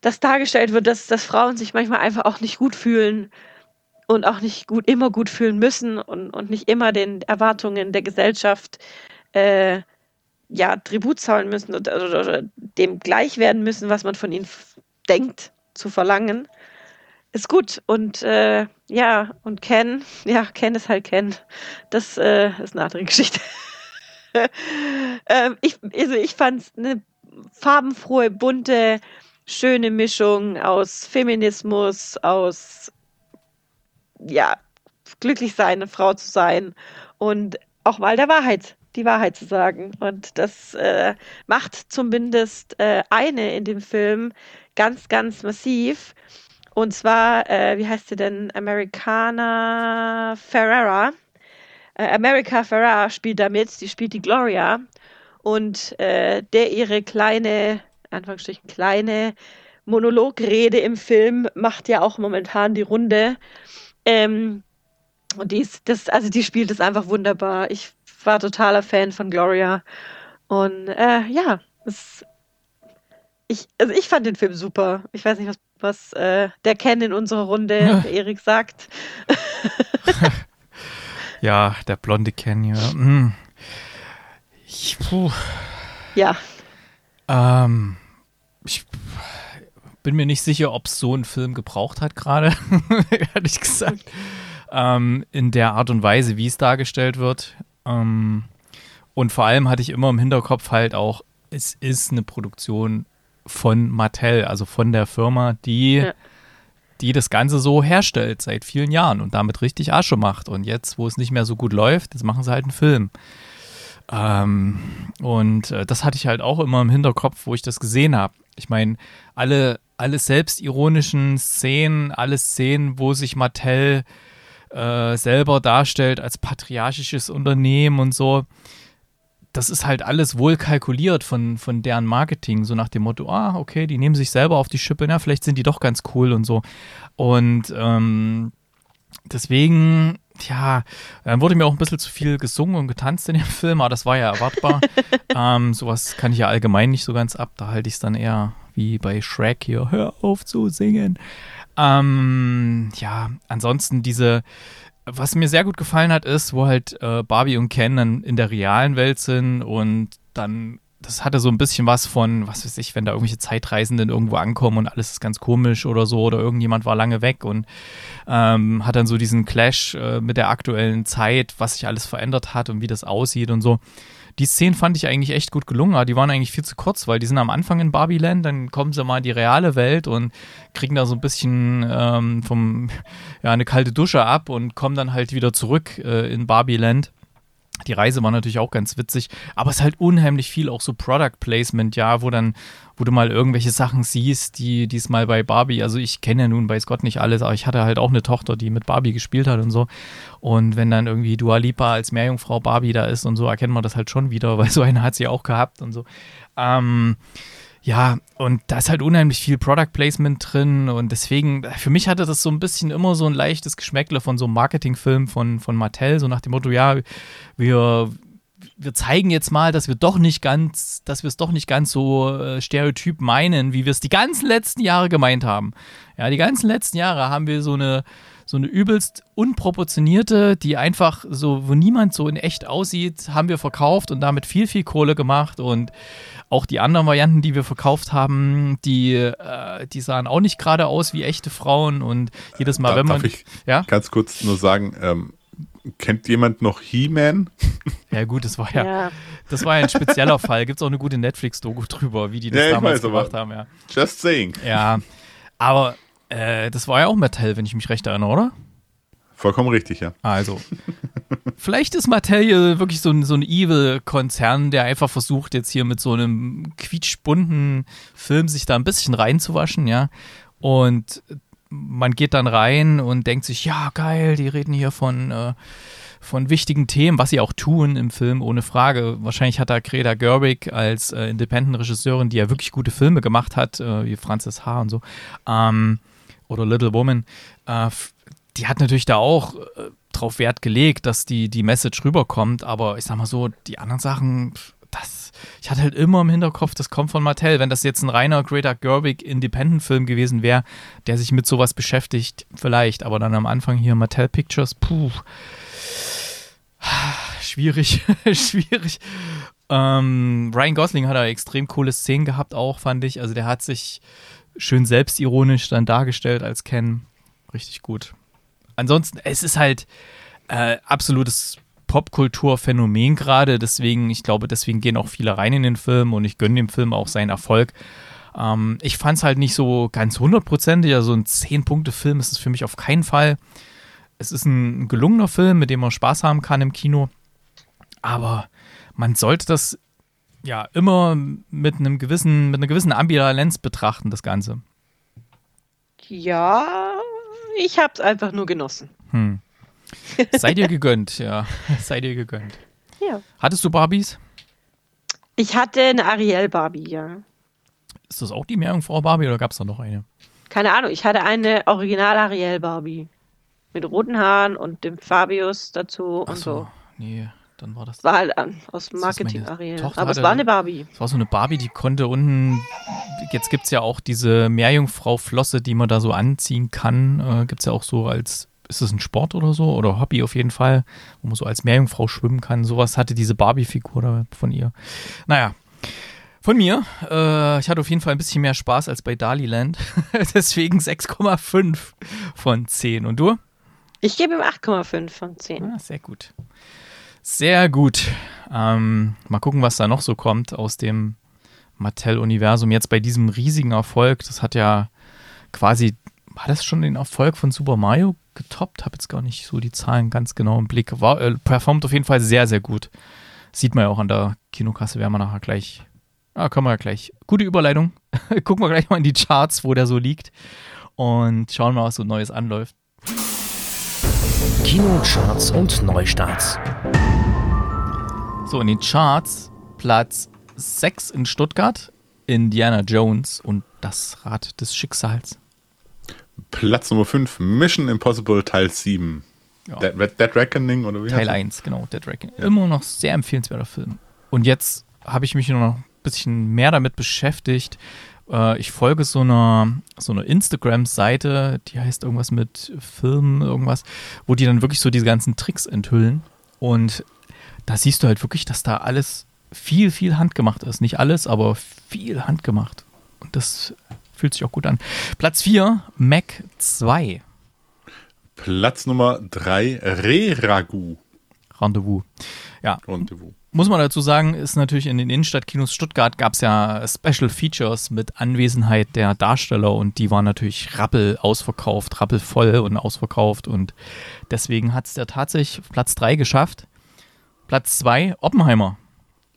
dass dargestellt wird, dass, dass Frauen sich manchmal einfach auch nicht gut fühlen und auch nicht gut immer gut fühlen müssen und, und nicht immer den Erwartungen der Gesellschaft äh, ja, Tribut zahlen müssen oder, oder, oder, dem gleich werden müssen, was man von ihnen denkt zu verlangen, ist gut. Und äh, ja, und Ken, [laughs] ja, Ken ist halt Ken. Das äh, ist eine andere Geschichte. [laughs] ähm, ich, also ich fand es eine farbenfrohe, bunte, schöne Mischung aus Feminismus, aus ja, glücklich sein, eine Frau zu sein und auch mal der Wahrheit, die Wahrheit zu sagen. Und das äh, macht zumindest äh, eine in dem Film ganz, ganz massiv. Und zwar, äh, wie heißt sie denn? Americana Ferrera. Äh, America Ferrera spielt damit, die spielt die Gloria. Und äh, der ihre kleine, Anführungsstrichen kleine Monologrede im Film macht ja auch momentan die Runde. Ähm, und die ist, das, also die spielt es einfach wunderbar. Ich war totaler Fan von Gloria. Und äh, ja, es, ich, also ich fand den Film super. Ich weiß nicht, was, was äh, der Ken in unserer Runde. [laughs] Erik, sagt. [laughs] [laughs] ja, der blonde Ken, ja. Hm. Ich, puh. Ja. Ähm, ich bin mir nicht sicher, ob es so einen Film gebraucht hat gerade, [laughs] ehrlich gesagt. Ähm, in der Art und Weise, wie es dargestellt wird. Ähm, und vor allem hatte ich immer im Hinterkopf halt auch, es ist eine Produktion von Mattel, also von der Firma, die, ja. Die das Ganze so herstellt seit vielen Jahren und damit richtig Asche macht. Und jetzt, wo es nicht mehr so gut läuft, jetzt machen sie halt einen Film. Ähm, und äh, das hatte ich halt auch immer im Hinterkopf, wo ich das gesehen habe. Ich meine, alle, alle selbstironischen Szenen, alle Szenen, wo sich Mattel äh, selber darstellt als patriarchisches Unternehmen und so, das ist halt alles wohl kalkuliert von, von deren Marketing, so nach dem Motto, ah, okay, die nehmen sich selber auf die Schippe, na, vielleicht sind die doch ganz cool und so. Und ähm, deswegen, ja, dann wurde mir auch ein bisschen zu viel gesungen und getanzt in dem [laughs] Film, aber das war ja erwartbar. [laughs] ähm, sowas kann ich ja allgemein nicht so ganz ab, da halte ich es dann eher wie bei Shrek hier, hör auf zu singen. Ähm, ja, ansonsten diese, was mir sehr gut gefallen hat, ist, wo halt äh, Barbie und Ken dann in der realen Welt sind und dann, das hatte so ein bisschen was von, was weiß ich, wenn da irgendwelche Zeitreisenden irgendwo ankommen und alles ist ganz komisch oder so oder irgendjemand war lange weg und ähm, hat dann so diesen Clash äh, mit der aktuellen Zeit, was sich alles verändert hat und wie das aussieht und so die Szenen fand ich eigentlich echt gut gelungen, aber die waren eigentlich viel zu kurz, weil die sind am Anfang in Barbieland, dann kommen sie mal in die reale Welt und kriegen da so ein bisschen ähm, vom, [laughs] ja, eine kalte Dusche ab und kommen dann halt wieder zurück äh, in Barbieland. Die Reise war natürlich auch ganz witzig, aber es ist halt unheimlich viel auch so Product Placement, ja, wo dann, wo du mal irgendwelche Sachen siehst, die diesmal bei Barbie, also ich kenne ja nun weiß Gott nicht alles, aber ich hatte halt auch eine Tochter, die mit Barbie gespielt hat und so. Und wenn dann irgendwie Dua Lipa als Meerjungfrau Barbie da ist und so, erkennt man das halt schon wieder, [laughs] weil so eine hat sie auch gehabt und so. Ähm, ja, und da ist halt unheimlich viel Product Placement drin und deswegen, für mich hatte das so ein bisschen immer so ein leichtes Geschmäckle von so einem Marketingfilm von, von Mattel, so nach dem Motto, ja, wir, wir zeigen jetzt mal, dass wir doch nicht ganz, dass wir es doch nicht ganz so äh, stereotyp meinen, wie wir es die ganzen letzten Jahre gemeint haben. Ja, die ganzen letzten Jahre haben wir so eine, so eine übelst unproportionierte, die einfach so, wo niemand so in echt aussieht, haben wir verkauft und damit viel, viel Kohle gemacht und auch die anderen Varianten, die wir verkauft haben, die, äh, die sahen auch nicht gerade aus wie echte Frauen und jedes Mal, da, wenn man. Darf ich ja? ganz kurz nur sagen, ähm, kennt jemand noch He-Man? Ja, gut, das war ja, ja. das war ja ein spezieller Fall. Gibt es auch eine gute Netflix-Doku drüber, wie die das ja, damals weiß, gemacht haben, ja. Just saying. Ja. Aber äh, das war ja auch Mattel, wenn ich mich recht erinnere, oder? Vollkommen richtig, ja. Also, vielleicht ist Mattel hier wirklich so ein, so ein Evil-Konzern, der einfach versucht, jetzt hier mit so einem quietschbunten Film sich da ein bisschen reinzuwaschen, ja. Und man geht dann rein und denkt sich, ja, geil, die reden hier von, äh, von wichtigen Themen, was sie auch tun im Film, ohne Frage. Wahrscheinlich hat da Greta Gerwig als äh, Independent-Regisseurin, die ja wirklich gute Filme gemacht hat, äh, wie Frances H. und so, ähm, oder Little Woman, äh, die hat natürlich da auch äh, drauf Wert gelegt, dass die, die Message rüberkommt, aber ich sag mal so, die anderen Sachen, das, ich hatte halt immer im Hinterkopf, das kommt von Mattel. Wenn das jetzt ein reiner Greta Gerwig Independent-Film gewesen wäre, der sich mit sowas beschäftigt, vielleicht. Aber dann am Anfang hier Mattel Pictures, puh. [sighs] Schwierig, [laughs] schwierig. Ähm, Ryan Gosling hat da extrem coole Szenen gehabt, auch fand ich. Also der hat sich schön selbstironisch dann dargestellt als Ken. Richtig gut. Ansonsten, es ist halt äh, absolutes Popkulturphänomen gerade. Deswegen, ich glaube, deswegen gehen auch viele rein in den Film und ich gönne dem Film auch seinen Erfolg. Ähm, ich fand es halt nicht so ganz hundertprozentig. Also ein 10-Punkte-Film ist es für mich auf keinen Fall. Es ist ein gelungener Film, mit dem man Spaß haben kann im Kino. Aber man sollte das ja immer mit einem gewissen, mit einer gewissen Ambivalenz betrachten, das Ganze. Ja, ich hab's einfach nur genossen. Hm. [laughs] Sei dir gegönnt, ja. Sei dir gegönnt. Ja. Hattest du Barbies? Ich hatte eine Ariel Barbie, ja. Ist das auch die Meerjungfrau Barbie oder gab es da noch eine? Keine Ahnung, ich hatte eine Original Ariel Barbie. Mit roten Haaren und dem Fabius dazu Ach und so. Nee, dann war das. War halt aus Marketing Ariel. Tochter Aber es war eine Barbie. Das war so eine Barbie, die konnte unten. Jetzt gibt es ja auch diese Meerjungfrau-Flosse, die man da so anziehen kann. Äh, gibt es ja auch so als. Ist das ein Sport oder so? Oder Hobby auf jeden Fall, wo man so als Meerjungfrau schwimmen kann. Sowas hatte diese Barbie-Figur von ihr. Naja. Von mir. Äh, ich hatte auf jeden Fall ein bisschen mehr Spaß als bei Daliland. [laughs] Deswegen 6,5 von 10. Und du? Ich gebe ihm 8,5 von 10. Ah, sehr gut. Sehr gut. Ähm, mal gucken, was da noch so kommt aus dem Mattel-Universum. Jetzt bei diesem riesigen Erfolg, das hat ja quasi, war das schon den Erfolg von Super Mario getoppt? Habe jetzt gar nicht so die Zahlen ganz genau im Blick. War, äh, performt auf jeden Fall sehr, sehr gut. Sieht man ja auch an der Kinokasse, werden wir nachher gleich. Ah, können wir ja gleich. Gute Überleitung. [laughs] Gucken wir gleich mal in die Charts, wo der so liegt. Und schauen mal, was so Neues anläuft. Kinocharts und Neustarts. So, in den Charts Platz 6 in Stuttgart, Indiana Jones und das Rad des Schicksals. Platz Nummer 5, Mission Impossible Teil 7. Ja. Dead, Dead Reckoning oder wie Teil heißt 1, genau, Dead Reckoning. Immer noch sehr empfehlenswerter Film. Und jetzt habe ich mich noch ein bisschen mehr damit beschäftigt. Äh, ich folge so einer, so einer Instagram-Seite, die heißt irgendwas mit Film, irgendwas, wo die dann wirklich so diese ganzen Tricks enthüllen. Und da siehst du halt wirklich, dass da alles viel, viel handgemacht ist. Nicht alles, aber viel handgemacht. Und das fühlt sich auch gut an. Platz 4, Mac 2, Platz Nummer 3, Re-Ragu. Rendezvous. Ja, Rendezvous. muss man dazu sagen, ist natürlich in den Innenstadtkinos Stuttgart gab es ja Special Features mit Anwesenheit der Darsteller und die waren natürlich rappel ausverkauft, rappelvoll und ausverkauft und deswegen hat es der tatsächlich Platz 3 geschafft. Platz 2, Oppenheimer.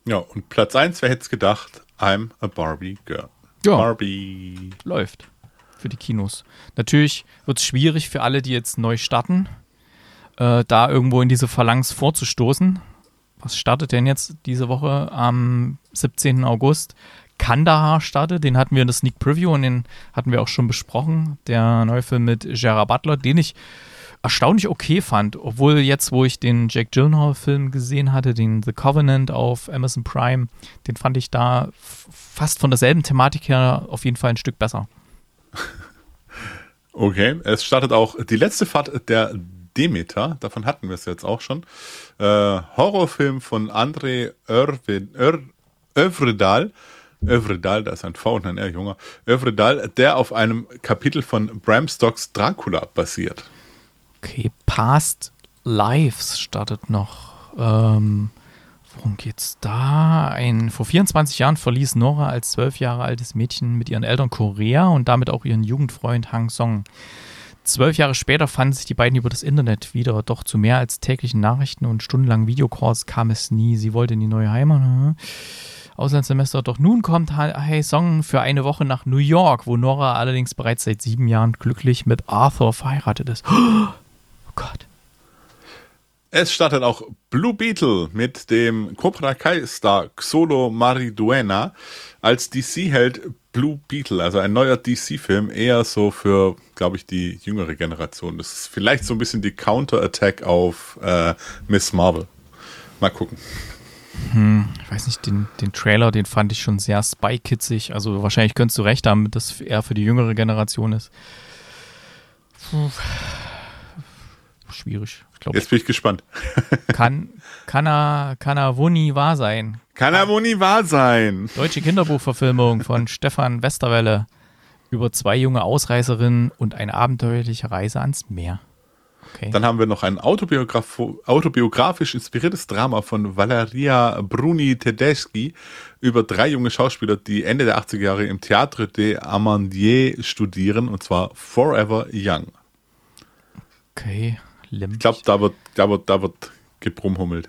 Ja, und Platz 1, wer hätte es gedacht? I'm a Barbie Girl. Ja. Barbie. läuft für die Kinos. Natürlich wird es schwierig für alle, die jetzt neu starten, äh, da irgendwo in diese Phalanx vorzustoßen. Was startet denn jetzt diese Woche am 17. August? Kandahar startet, den hatten wir in der Sneak Preview und den hatten wir auch schon besprochen. Der neue Film mit Gerard Butler, den ich erstaunlich okay fand, obwohl jetzt, wo ich den Jack Gyllenhaal-Film gesehen hatte, den The Covenant auf Amazon Prime, den fand ich da fast von derselben Thematik her auf jeden Fall ein Stück besser. [laughs] Okay, es startet auch die letzte Fahrt der Demeter, davon hatten wir es jetzt auch schon. Äh, Horrorfilm von André Övredal. Övredal, da ist ein V und ein R, junger. Övredal, der auf einem Kapitel von Bram Stocks Dracula basiert. Okay, Past Lives startet noch. Ähm, worum geht's da? Ein, vor 24 Jahren verließ Nora als zwölf Jahre altes Mädchen mit ihren Eltern Korea und damit auch ihren Jugendfreund Hang Song. Zwölf Jahre später fanden sich die beiden über das Internet wieder, doch zu mehr als täglichen Nachrichten und stundenlangen Videocalls kam es nie. Sie wollte in die neue Heimat. hm. Auslandssemester, doch nun kommt Hey Song für eine Woche nach New York, wo Nora allerdings bereits seit sieben Jahren glücklich mit Arthur verheiratet ist. Gott. Es startet auch Blue Beetle mit dem Cobra Kai-Star Xolo Mariduena als DC-Held Blue Beetle, also ein neuer DC-Film, eher so für, glaube ich, die jüngere Generation. Das ist vielleicht so ein bisschen die Counter-Attack auf äh, Miss Marvel. Mal gucken. Hm, ich weiß nicht, den, den Trailer, den fand ich schon sehr spy-kitzig. Also wahrscheinlich könntest du recht haben, dass er für die jüngere Generation ist. Puh. Schwierig. Ich glaube, Jetzt bin ich gespannt. [laughs] kann, kann, er, kann er nie wahr sein. Kann er nie wahr sein. Deutsche Kinderbuchverfilmung von [laughs] Stefan Westerwelle über zwei junge Ausreißerinnen und eine abenteuerliche Reise ans Meer. Okay. Dann haben wir noch ein autobiograf autobiografisch inspiriertes Drama von Valeria Bruni Tedeschi über drei junge Schauspieler, die Ende der 80er Jahre im Théâtre des Amandiers studieren, und zwar Forever Young. okay, Limp. Ich glaube, da wird, da wird, da wird gebrumhummelt.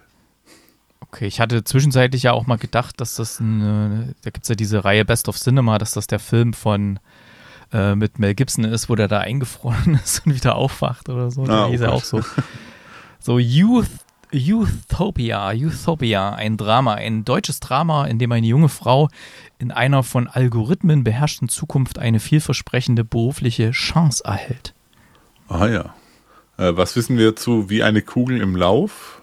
Okay, ich hatte zwischenzeitlich ja auch mal gedacht, dass das eine, da gibt es ja diese Reihe Best of Cinema, dass das der Film von äh, mit Mel Gibson ist, wo der da eingefroren [laughs] ist und wieder aufwacht oder so. Da Ah, oh er Gott. auch so. [laughs] So Youth, Youthopia, Youthopia, ein Drama, ein deutsches Drama, in dem eine junge Frau in einer von Algorithmen beherrschten Zukunft eine vielversprechende berufliche Chance erhält. Ah ja. Äh, was wissen wir zu Wie eine Kugel im Lauf?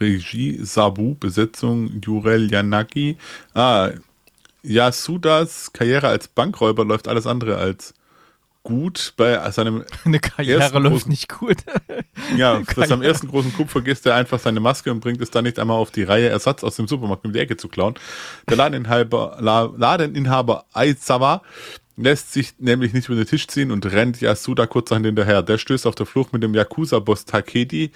Regie Sabu, Besetzung Jurel Yanaki. Ah, Yasudas Karriere als Bankräuber läuft alles andere als gut. Bei seinem [laughs] Eine Karriere läuft großen- nicht gut. [laughs] Ja, bei seinem Karriere. ersten großen Coup vergisst er einfach seine Maske und bringt es dann nicht einmal auf die Reihe, Ersatz aus dem Supermarkt um die Ecke zu klauen. Der Ladeninhaber, La, Ladeninhaber Aizawa lässt sich nämlich nicht über den Tisch ziehen und rennt Yasuda kurzerhand hinterher. Der stößt auf der Flucht mit dem Yakuza-Boss Takedi,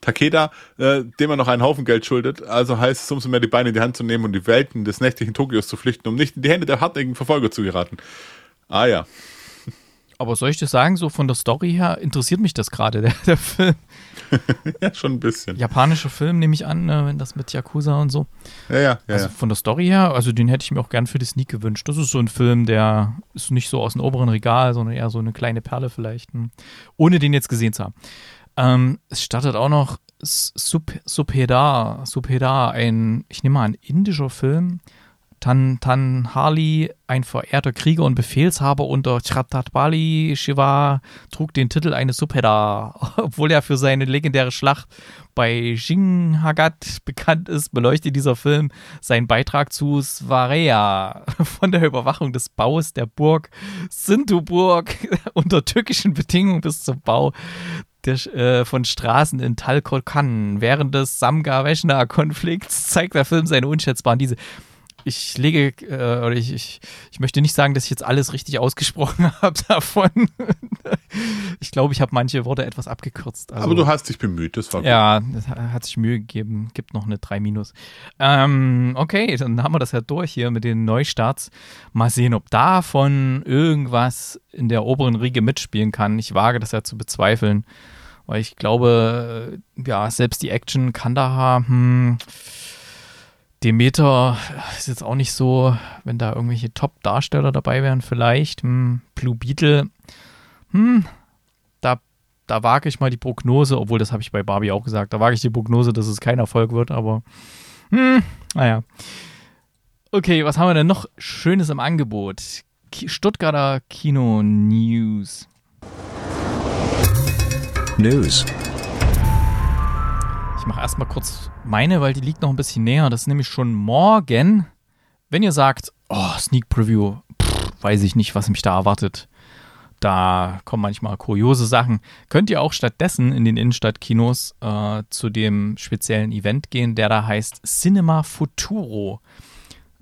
Takeda, äh, dem er noch einen Haufen Geld schuldet. Also heißt es umso mehr, die Beine in die Hand zu nehmen und die Welten des nächtlichen Tokios zu flüchten, um nicht in die Hände der hartnäckigen Verfolger zu geraten. Ah ja. Aber soll ich das sagen, so von der Story her interessiert mich das gerade, [laughs] der, der Film. [laughs] Ja, schon ein bisschen. Japanischer Film, nehme ich an, ne, wenn das mit Yakuza und so. Ja, ja, ja. Also von der Story her, also den hätte ich mir auch gern für die Sneak gewünscht. Das ist so ein Film, der ist nicht so aus dem oberen Regal, sondern eher so eine kleine Perle vielleicht, hm. ohne den jetzt gesehen zu haben. Ähm, es startet auch noch Sup Subhedar, Subhedar, ein, ich nehme mal an, indischer Film. Tan, Tan Harley, ein verehrter Krieger und Befehlshaber unter Chhatrapati Shiva, trug den Titel eines Subhedar. [laughs] Obwohl er für seine legendäre Schlacht bei Jinghagat bekannt ist, beleuchtet dieser Film seinen Beitrag zu Svareya [laughs] von der Überwachung des Baus der Burg Sintuburg [laughs] unter türkischen Bedingungen bis zum Bau der, äh, von Straßen in Talkokan. Während des Samgar-Veshna-Konflikts zeigt der Film seine unschätzbaren diese. Ich lege, äh, oder ich, ich, ich möchte nicht sagen, dass ich jetzt alles richtig ausgesprochen [laughs] habe davon. ich glaube, ich habe manche Worte etwas abgekürzt. Also, Aber du hast dich bemüht, das war gut. ja, das ha- hat sich Mühe gegeben. Gibt noch eine 3 Minus. Ähm, okay, dann haben wir das ja durch hier mit den Neustarts. Mal sehen, ob davon irgendwas in der oberen Riege mitspielen kann. Ich wage das ja zu bezweifeln. Weil ich glaube, ja, selbst die Action Kandahar, hm, Demeter ist jetzt auch nicht so, wenn da irgendwelche Top-Darsteller dabei wären, vielleicht. Hm, Blue Beetle, hm, da, da wage ich mal die Prognose, obwohl das habe ich bei Barbie auch gesagt, da wage ich die Prognose, dass es kein Erfolg wird, aber hm, naja. Okay, was haben wir denn noch Schönes im Angebot? Stuttgarter Kino News. News. Ich mache erstmal kurz meine, weil die liegt noch ein bisschen näher. Das ist nämlich schon morgen. Wenn ihr sagt, oh, Sneak Preview, pff, weiß ich nicht, was mich da erwartet. Da kommen manchmal kuriose Sachen. Könnt ihr auch stattdessen in den Innenstadtkinos äh, zu dem speziellen Event gehen, der da heißt Cinema Futuro.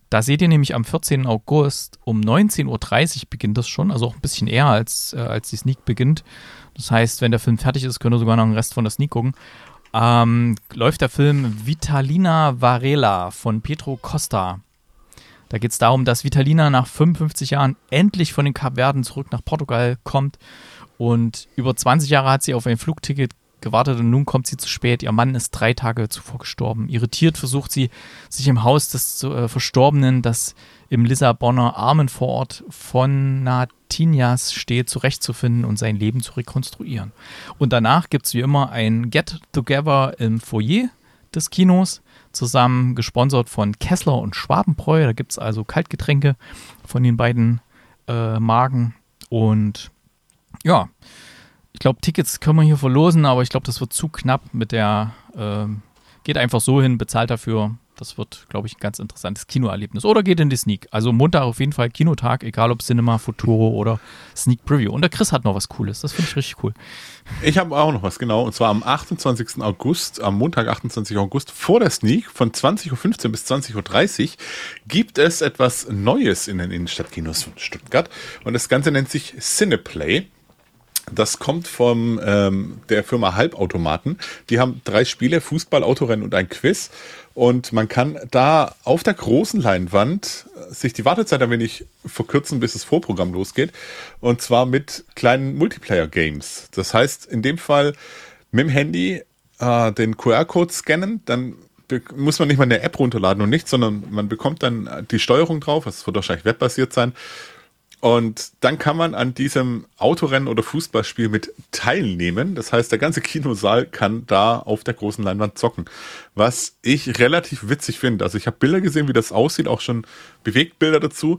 Da seht ihr nämlich am 14. August um 19.30 Uhr beginnt das schon, also auch ein bisschen eher als, äh, als die Sneak beginnt. Das heißt, wenn der Film fertig ist, könnt ihr sogar noch einen Rest von der Sneak gucken. Ähm, läuft der Film Vitalina Varela von Petro Costa. Da geht es darum, dass Vitalina nach 55 Jahren endlich von den Kapverden zurück nach Portugal kommt. Und über 20 Jahre hat sie auf ein Flugticket gewartet und nun kommt sie zu spät. Ihr Mann ist drei Tage zuvor gestorben. Irritiert versucht sie, sich im Haus des äh, Verstorbenen, das im Lissabonner Armenvorort von Natinias steht, zurechtzufinden und sein Leben zu rekonstruieren. Und danach gibt es wie immer ein Get-Together im Foyer des Kinos, zusammen gesponsert von Kessler und Schwabenbräu. Da gibt es also Kaltgetränke von den beiden äh, Marken. Und ja, ich glaube, Tickets können wir hier verlosen, aber ich glaube, das wird zu knapp mit der ähm, geht einfach so hin, bezahlt dafür. Das wird, glaube ich, ein ganz interessantes Kinoerlebnis. Oder geht in die Sneak. Also Montag auf jeden Fall Kinotag, egal ob Cinema, Futuro oder Sneak Preview. Und der Chris hat noch was Cooles. Das finde ich richtig cool. Ich habe auch noch was, genau. Und zwar am 28. August, am Montag, 28. August, vor der Sneak von 20.15 Uhr bis 20.30 Uhr gibt es etwas Neues in den Innenstadtkinos von Stuttgart. Und das Ganze nennt sich Cineplay. Das kommt von ähm, der Firma Halbautomaten. Die haben drei Spiele, Fußball, Autorennen und ein Quiz. Und man kann da auf der großen Leinwand sich die Wartezeit ein wenig verkürzen, bis das Vorprogramm losgeht. Und zwar mit kleinen Multiplayer-Games. Das heißt, in dem Fall mit dem Handy äh, den QR-Code scannen, dann muss man nicht mal eine App runterladen und nichts, sondern man bekommt dann die Steuerung drauf. Das wird wahrscheinlich webbasiert sein. Und dann kann man an diesem Autorennen oder Fußballspiel mit teilnehmen. Das heißt, der ganze Kinosaal kann da auf der großen Leinwand zocken. Was ich relativ witzig finde. Also ich habe Bilder gesehen, wie das aussieht, auch schon Bewegtbilder dazu.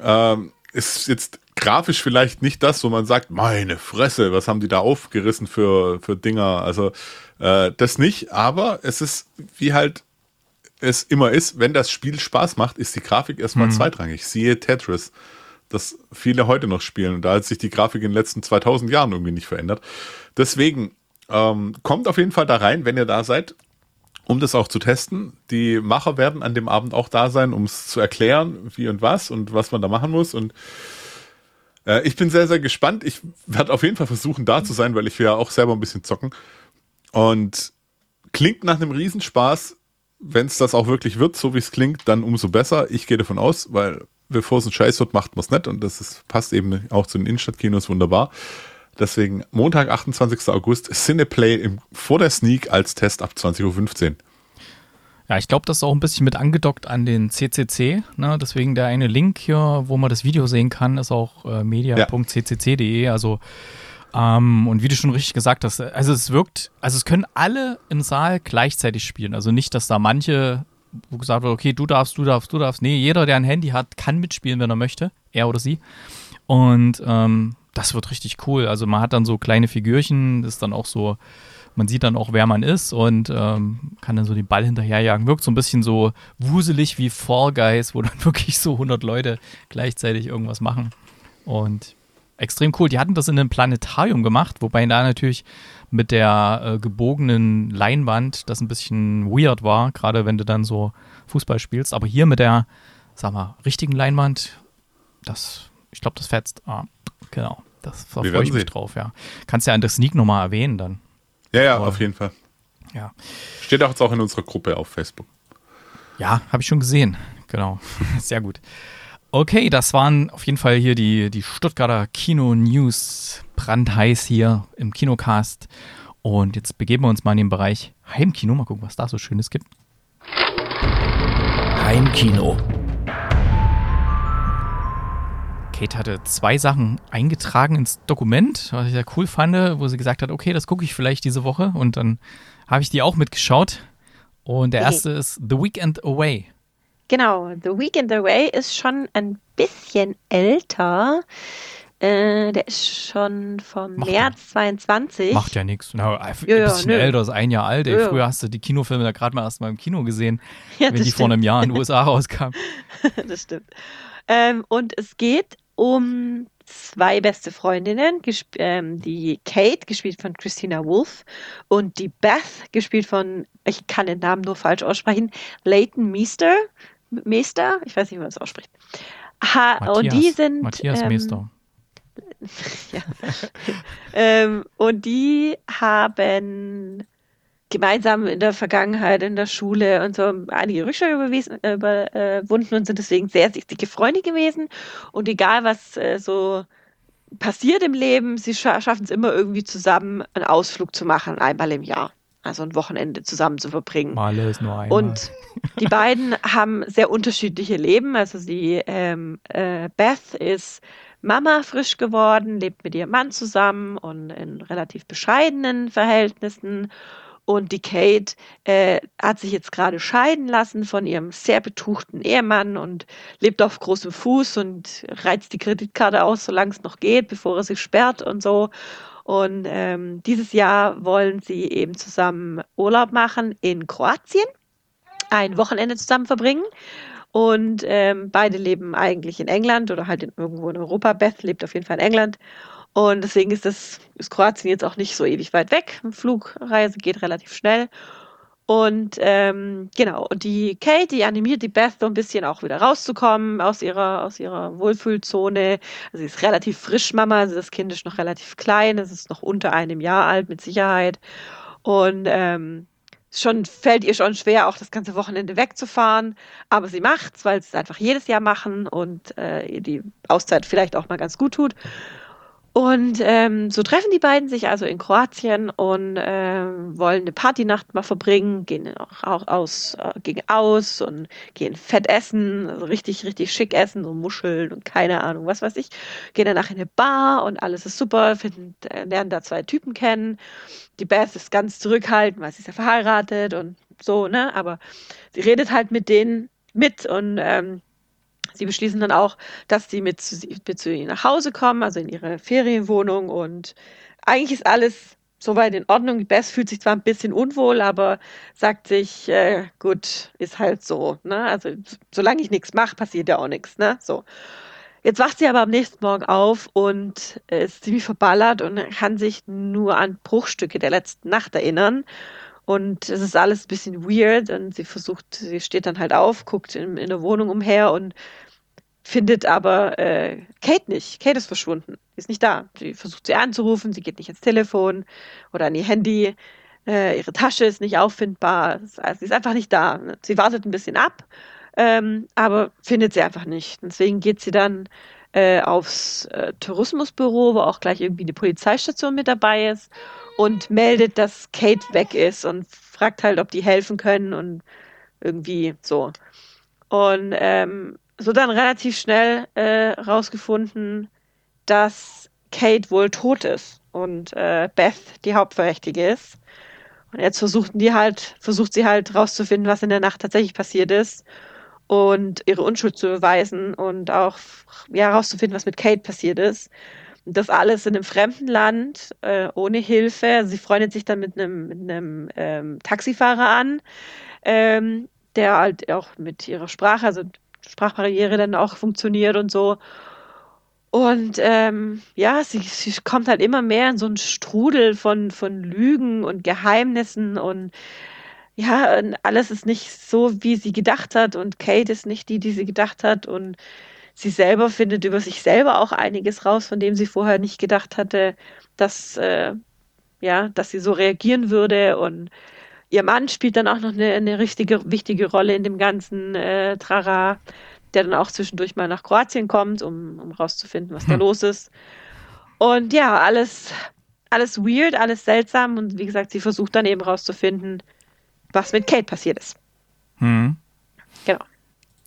Ähm, ist jetzt grafisch vielleicht nicht das, wo man sagt, meine Fresse, was haben die da aufgerissen für, für Dinger. Also äh, das nicht, aber es ist wie halt es immer ist, wenn das Spiel Spaß macht, ist die Grafik erstmal mhm. zweitrangig. Siehe Tetris das viele heute noch spielen. Und da hat sich die Grafik in den letzten 2000 Jahren irgendwie nicht verändert. Deswegen ähm, kommt auf jeden Fall da rein, wenn ihr da seid, um das auch zu testen. Die Macher werden an dem Abend auch da sein, um es zu erklären, wie und was und was man da machen muss. Und äh, ich bin sehr, sehr gespannt. Ich werde auf jeden Fall versuchen, da zu sein, weil ich will ja auch selber ein bisschen zocken. Und klingt nach einem Riesenspaß. Wenn es das auch wirklich wird, so wie es klingt, dann umso besser. Ich gehe davon aus, weil bevor es ein Scheiß wird, macht man es nicht. Und das ist, passt eben auch zu den Innenstadtkinos wunderbar. Deswegen Montag, 28. August, Cineplay im, vor der Sneak als Test ab 20.15 Uhr. Ja, ich glaube, das ist auch ein bisschen mit angedockt an den CCC. Ne? Deswegen der eine Link hier, wo man das Video sehen kann, ist auch äh, media.ccc.de. Ja. Also ähm, und wie du schon richtig gesagt hast, also es wirkt, also es können alle im Saal gleichzeitig spielen. Also nicht, dass da manche wo gesagt wird, okay, du darfst, du darfst, du darfst. Nee, jeder, der ein Handy hat, kann mitspielen, wenn er möchte. Er oder sie. Und ähm, das wird richtig cool. Also man hat dann so kleine Figürchen, das ist dann auch so, man sieht dann auch, wer man ist und ähm, kann dann so den Ball hinterherjagen. Wirkt so ein bisschen so wuselig wie Fall Guys, wo dann [laughs] wirklich so 100 Leute gleichzeitig irgendwas machen. Und extrem cool. Die hatten das in einem Planetarium gemacht, wobei da natürlich mit der äh, gebogenen Leinwand das ein bisschen weird war, gerade wenn du dann so Fußball spielst. Aber hier mit der, sag mal, richtigen Leinwand, das, ich glaube, das fetzt. Ah, genau. Das da freue ich mich drauf, ja. Kannst ja an der Sneak nochmal erwähnen dann. Ja, ja, Aber, auf jeden Fall. Ja. Steht auch jetzt auch in unserer Gruppe auf Facebook. Ja, habe ich schon gesehen. Genau. [laughs] Sehr gut. Okay, das waren auf jeden Fall hier die, die Stuttgarter Kino-News brandheiß hier im Kinocast. Und jetzt begeben wir uns mal in den Bereich Heimkino. Mal gucken, was da so Schönes gibt. Heimkino. Kate hatte zwei Sachen eingetragen ins Dokument, was ich sehr cool fand, wo sie gesagt hat, okay, das gucke ich vielleicht diese Woche. Und dann habe ich die auch mitgeschaut. Und der erste ist The Weekend Away. Genau, The Weekend Away ist schon ein bisschen älter. Äh, der ist schon vom Macht März ja. 22. Macht ja nichts. ein ja, bisschen ja, älter, ist ein Jahr alt. Ey. Früher hast du die Kinofilme da gerade mal erst mal im Kino gesehen, wenn die stimmt. vor einem Jahr in den [laughs] USA rauskamen. [laughs] das stimmt. Ähm, und es geht um zwei beste Freundinnen, ähm, die Kate, gespielt von Christina Wolf, und die Beth, gespielt von, ich kann den Namen nur falsch aussprechen, Leighton Meester. Meester, ich weiß nicht, wie man das ausspricht. Ha, Matthias, und die sind. Matthias ähm, Meester. [laughs] ja. ähm, und die haben gemeinsam in der Vergangenheit in der Schule und so einige Rückschläge überwiesen, äh, überwunden und sind deswegen sehr dicke Freunde gewesen. Und egal, was äh, so passiert im Leben, sie scha schaffen es immer irgendwie zusammen, einen Ausflug zu machen, einmal im Jahr also ein Wochenende zusammen zu verbringen. Male ist nur einmal. Und die beiden haben sehr unterschiedliche Leben. Also sie, ähm, äh, Beth ist Mama frisch geworden, lebt mit ihrem Mann zusammen und in relativ bescheidenen Verhältnissen. Und die Kate äh, hat sich jetzt gerade scheiden lassen von ihrem sehr betuchten Ehemann und lebt auf großem Fuß und reizt die Kreditkarte aus, solange es noch geht, bevor er sich sperrt und so. Und ähm, dieses Jahr wollen sie eben zusammen Urlaub machen in Kroatien, ein Wochenende zusammen verbringen. Und ähm, beide leben eigentlich in England oder halt in, irgendwo in Europa. Beth lebt auf jeden Fall in England. Und deswegen ist das ist Kroatien jetzt auch nicht so ewig weit weg. Eine Flugreise geht relativ schnell. Und ähm, genau, und die Kate, die animiert die Beth so ein bisschen auch wieder rauszukommen aus ihrer, aus ihrer Wohlfühlzone. Also sie ist relativ frisch Mama, also das Kind ist noch relativ klein, es ist noch unter einem Jahr alt mit Sicherheit. Und ähm, schon fällt ihr schon schwer, auch das ganze Wochenende wegzufahren. Aber sie macht's, weil sie es einfach jedes Jahr machen und äh, ihr die Auszeit vielleicht auch mal ganz gut tut. Und ähm, so treffen die beiden sich also in Kroatien und äh, wollen eine Partynacht mal verbringen, gehen auch, auch aus, äh, gehen aus und gehen fett essen, also richtig, richtig schick essen, so Muscheln und keine Ahnung, was weiß ich. Gehen danach in eine Bar und alles ist super, finden, äh, lernen da zwei Typen kennen. Die Beth ist ganz zurückhaltend, weil sie ist ja verheiratet und so, ne? Aber sie redet halt mit denen mit und ähm, Sie beschließen dann auch, dass sie mit zu, mit zu ihnen nach Hause kommen, also in ihre Ferienwohnung. Und eigentlich ist alles soweit in Ordnung. Beth fühlt sich zwar ein bisschen unwohl, aber sagt sich, äh, gut, ist halt so. Ne? Also solange ich nichts mache, passiert ja auch nichts. Ne? So. Jetzt wacht sie aber am nächsten Morgen auf und ist ziemlich verballert und kann sich nur an Bruchstücke der letzten Nacht erinnern. Und es ist alles ein bisschen weird und sie versucht, sie steht dann halt auf, guckt in, in der Wohnung umher und findet aber äh, Kate nicht. Kate ist verschwunden. Sie ist nicht da. Sie versucht sie anzurufen, sie geht nicht ins Telefon oder an ihr Handy. Äh, ihre Tasche ist nicht auffindbar. Sie ist einfach nicht da. Sie wartet ein bisschen ab, ähm, aber findet sie einfach nicht. Deswegen geht sie dann äh, aufs äh, Tourismusbüro, wo auch gleich irgendwie eine Polizeistation mit dabei ist und meldet, dass Kate weg ist und fragt halt, ob die helfen können und irgendwie so. Und ähm, so dann relativ schnell äh, rausgefunden, dass Kate wohl tot ist und äh, Beth die Hauptverdächtige ist. Und jetzt versuchten die halt, versucht sie halt rauszufinden, was in der Nacht tatsächlich passiert ist und ihre Unschuld zu beweisen und auch ja, rauszufinden, was mit Kate passiert ist. Und das alles in einem fremden Land, äh, ohne Hilfe. Sie freundet sich dann mit einem, mit einem ähm, Taxifahrer an, ähm, der halt auch mit ihrer Sprache, also Sprachbarriere dann auch funktioniert und so. Und ähm, ja, sie, sie kommt halt immer mehr in so einen Strudel von, von Lügen und Geheimnissen und ja, alles ist nicht so, wie sie gedacht hat und Kate ist nicht die, die sie gedacht hat und sie selber findet über sich selber auch einiges raus, von dem sie vorher nicht gedacht hatte, dass, äh, ja, dass sie so reagieren würde und Ihr Mann spielt dann auch noch eine, eine richtige, wichtige Rolle in dem ganzen äh, Trara, der dann auch zwischendurch mal nach Kroatien kommt, um, um rauszufinden, was hm. da los ist. Und ja, alles, alles weird, alles seltsam. Und wie gesagt, sie versucht dann eben rauszufinden, was mit Kate passiert ist. Hm. Genau.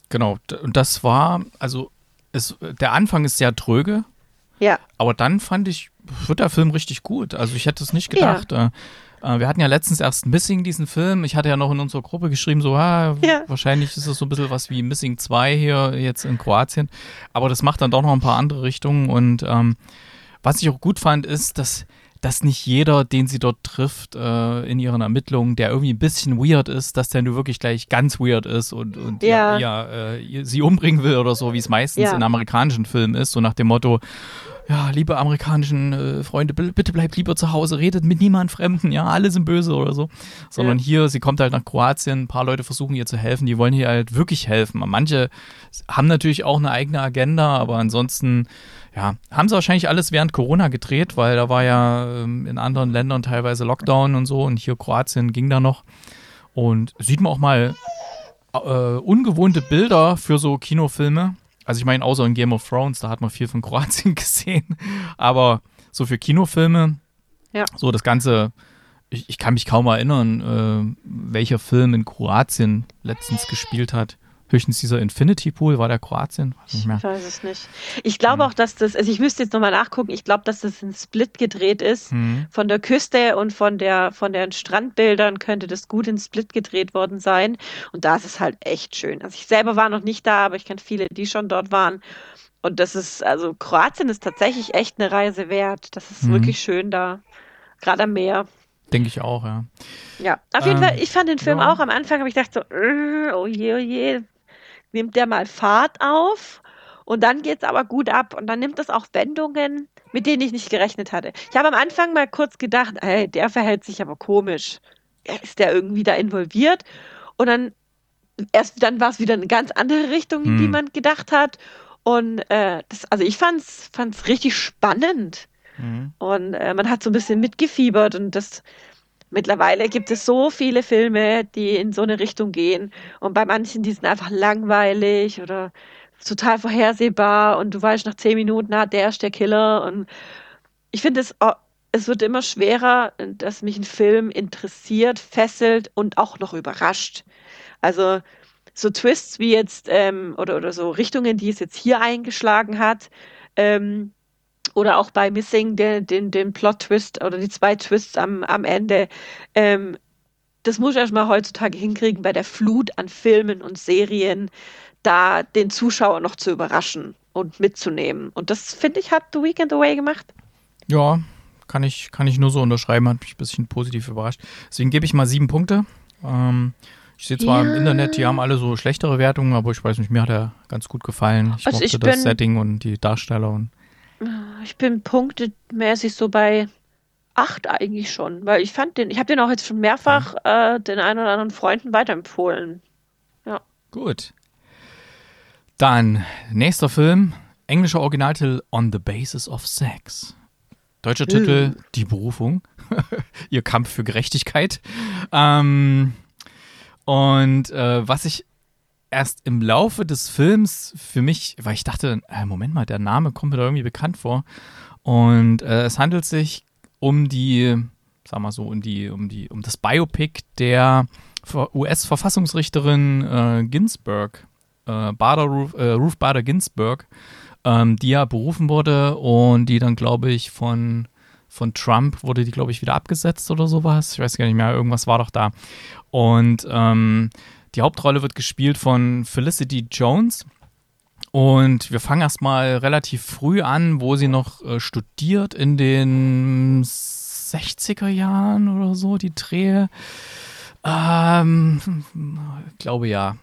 Genau. Und das war, also es, der Anfang ist sehr tröge. Ja. Aber dann fand ich, wird der Film richtig gut. Also ich hätte es nicht gedacht. Ja. Äh, wir hatten ja letztens erst Missing, diesen Film. Ich hatte ja noch in unserer Gruppe geschrieben, so, ah, ja. wahrscheinlich ist es so ein bisschen was wie Missing 2 hier jetzt in Kroatien. Aber das macht dann doch noch ein paar andere Richtungen. Und ähm, was ich auch gut fand, ist, dass dass nicht jeder, den sie dort trifft äh, in ihren Ermittlungen, der irgendwie ein bisschen weird ist, dass der nur wirklich gleich ganz weird ist und, und ja. ja, ja äh, sie umbringen will oder so, wie es meistens ja. in amerikanischen Filmen ist, so nach dem Motto, ja, liebe amerikanischen äh, Freunde, bitte bleibt lieber zu Hause, redet mit niemand Fremden, ja, alle sind böse oder so. Sondern ja. hier, sie kommt halt nach Kroatien, ein paar Leute versuchen ihr zu helfen, die wollen hier halt wirklich helfen. Manche haben natürlich auch eine eigene Agenda, aber ansonsten, ja, haben sie wahrscheinlich alles während Corona gedreht, weil da war ja ähm, in anderen Ländern teilweise Lockdown und so und hier Kroatien ging da noch. Und sieht man auch mal äh, ungewohnte Bilder für so Kinofilme. Also ich meine, außer in Game of Thrones, da hat man viel von [laughs] Kroatien gesehen. Aber so für Kinofilme, ja. so das Ganze, ich, ich kann mich kaum erinnern, äh, welcher Film in Kroatien letztens gespielt hat. Höchstens dieser Infinity Pool, war der Kroatien? Ich weiß es nicht. Ich glaube hm. auch, dass das, also ich müsste jetzt nochmal nachgucken, ich glaube, dass das ein Split gedreht ist. Hm. Von der Küste und von der, von den Strandbildern könnte das gut in Split gedreht worden sein. Und da ist es halt echt schön. Also ich selber war noch nicht da, aber ich kenne viele, die schon dort waren. und das ist, also Kroatien ist tatsächlich echt eine Reise wert. Das ist Mhm. wirklich schön da. Gerade am Meer. Denke ich auch, ja. Ja, auf jeden Ähm, Fall, ich fand den Film ja. auch am Anfang, habe ich gedacht so, äh, oh je, oh je, nimmt der mal Fahrt auf und dann geht's aber gut ab und dann nimmt es auch Wendungen, mit denen ich nicht gerechnet hatte. Ich habe am Anfang mal kurz gedacht, ey, der verhält sich aber komisch. Ist der irgendwie da involviert? Und dann erst dann war es wieder eine ganz andere Richtung, in die Hm. man gedacht hat. Und äh, das, also ich fand's, fand's richtig spannend. Mhm. Und äh, man hat so ein bisschen mitgefiebert und das mittlerweile gibt es so viele Filme, die in so eine Richtung gehen. Und bei manchen, die sind einfach langweilig oder total vorhersehbar und du weißt nach zehn Minuten, na, der ist der Killer. Und ich finde es, es wird immer schwerer, dass mich ein Film interessiert, fesselt und auch noch überrascht. Also so Twists wie jetzt ähm, oder, oder so Richtungen, die es jetzt hier eingeschlagen hat, ähm, oder auch bei Missing den, den, den Plot-Twist oder die zwei Twists am, am Ende. Ähm, das muss ich erstmal heutzutage hinkriegen, bei der Flut an Filmen und Serien, da den Zuschauer noch zu überraschen und mitzunehmen. Und das, finde ich, hat The Weekend Away gemacht. Ja, kann ich, kann ich nur so unterschreiben, hat mich ein bisschen positiv überrascht. Deswegen gebe ich mal sieben Punkte. Ähm, ich sehe zwar im Ja. Internet, die haben alle so schlechtere Wertungen, aber ich weiß nicht, mir hat er ganz gut gefallen. Ich Also mochte ich das Setting und die Darsteller und Ich bin punktemäßig so bei acht eigentlich schon, weil ich fand den, ich habe den auch jetzt schon mehrfach äh, den einen oder anderen Freunden weiterempfohlen. Gut. Dann, nächster Film, englischer Originaltitel On the Basis of Sex. Deutscher Titel Die Berufung. [laughs] Ihr Kampf für Gerechtigkeit. Ähm, und äh, was ich erst im Laufe des Films für mich, weil ich dachte, äh, Moment mal, der Name kommt mir da irgendwie bekannt vor. Und äh, es handelt sich um die, sag mal so, um die, um die, um das Biopic der US-Verfassungsrichterin äh, Ginsburg, äh, Bader, Ruth, äh, Ruth Bader Ginsburg, ähm, die ja berufen wurde und die dann, glaube ich, von, von Trump wurde die, glaube ich, wieder abgesetzt oder sowas. Ich weiß gar nicht mehr, irgendwas war doch da. Und ähm, die Hauptrolle wird gespielt von Felicity Jones. Und wir fangen erstmal relativ früh an, wo sie noch äh, studiert in den 60er Jahren oder so, die Drehe. Ähm, glaube ja.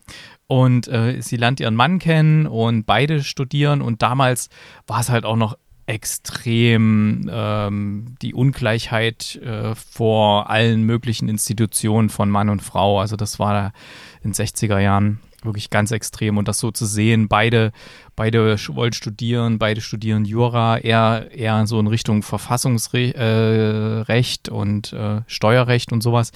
Und äh, sie lernt ihren Mann kennen und beide studieren. Und damals war es halt auch noch extrem ähm, die Ungleichheit äh, vor allen möglichen Institutionen von Mann und Frau. Also das war in den 60er Jahren wirklich ganz extrem. Und das so zu sehen, beide, beide wollen studieren, beide studieren Jura, eher, eher so in Richtung Verfassungsrecht äh, und äh, Steuerrecht und sowas.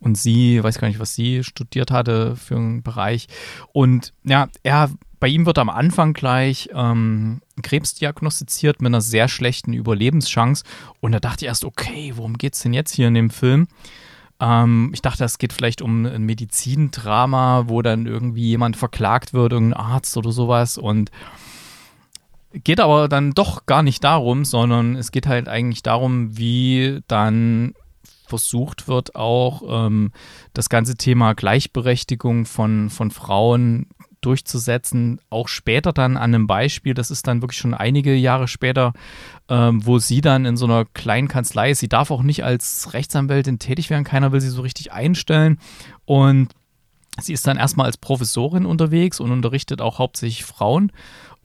Und sie, weiß gar nicht, was sie studiert hatte für einen Bereich. Und ja, er, bei ihm wird am Anfang gleich ähm, Krebs diagnostiziert mit einer sehr schlechten Überlebenschance. Und da dachte ich erst, okay, worum geht es denn jetzt hier in dem Film? Ähm, ich dachte, es geht vielleicht um ein Medizindrama, wo dann irgendwie jemand verklagt wird, irgendein Arzt oder sowas. Und geht aber dann doch gar nicht darum, sondern es geht halt eigentlich darum, wie dann versucht wird, auch ähm, das ganze Thema Gleichberechtigung von, von Frauen durchzusetzen, auch später dann an einem Beispiel, das ist dann wirklich schon einige Jahre später, ähm, wo sie dann in so einer kleinen Kanzlei ist. Sie darf auch nicht als Rechtsanwältin tätig werden, keiner will sie so richtig einstellen und sie ist dann erstmal als Professorin unterwegs und unterrichtet auch hauptsächlich Frauen.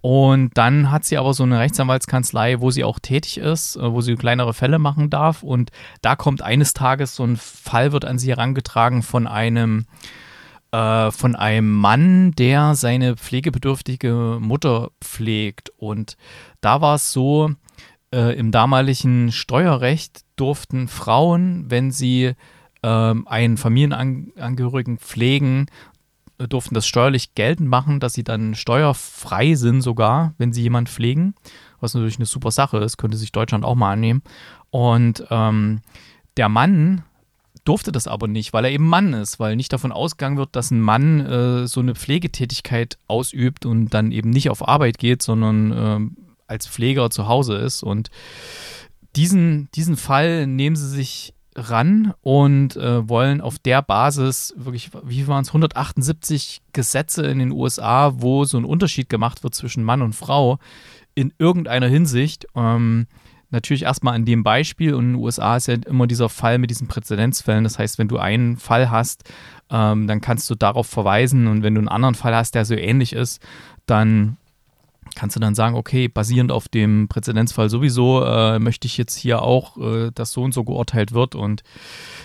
Und dann hat sie aber so eine Rechtsanwaltskanzlei, wo sie auch tätig ist, äh, wo sie kleinere Fälle machen darf. Und da kommt eines Tages so ein Fall, wird an sie herangetragen von einem äh, von einem Mann, der seine pflegebedürftige Mutter pflegt. Und da war es so, äh, im damaligen Steuerrecht durften Frauen, wenn sie ähm, einen Familienangehörigen pflegen, durften das steuerlich geltend machen, dass sie dann steuerfrei sind sogar, wenn sie jemanden pflegen, was natürlich eine super Sache ist, könnte sich Deutschland auch mal annehmen. Und ähm, der Mann durfte das aber nicht, weil er eben Mann ist, weil nicht davon ausgegangen wird, dass ein Mann äh, so eine Pflegetätigkeit ausübt und dann eben nicht auf Arbeit geht, sondern ähm, als Pfleger zu Hause ist. Und diesen, diesen Fall nehmen sie sich ran und äh, wollen auf der Basis wirklich, wie waren es, 178 Gesetze in den USA, wo so ein Unterschied gemacht wird zwischen Mann und Frau in irgendeiner Hinsicht. Ähm, natürlich erstmal an dem Beispiel und in den USA ist ja immer dieser Fall mit diesen Präzedenzfällen. Das heißt, wenn du einen Fall hast, ähm, dann kannst du darauf verweisen und wenn du einen anderen Fall hast, der so ähnlich ist, dann kannst du dann sagen, okay, basierend auf dem Präzedenzfall sowieso äh, möchte ich jetzt hier auch, äh, dass so und so geurteilt wird. Und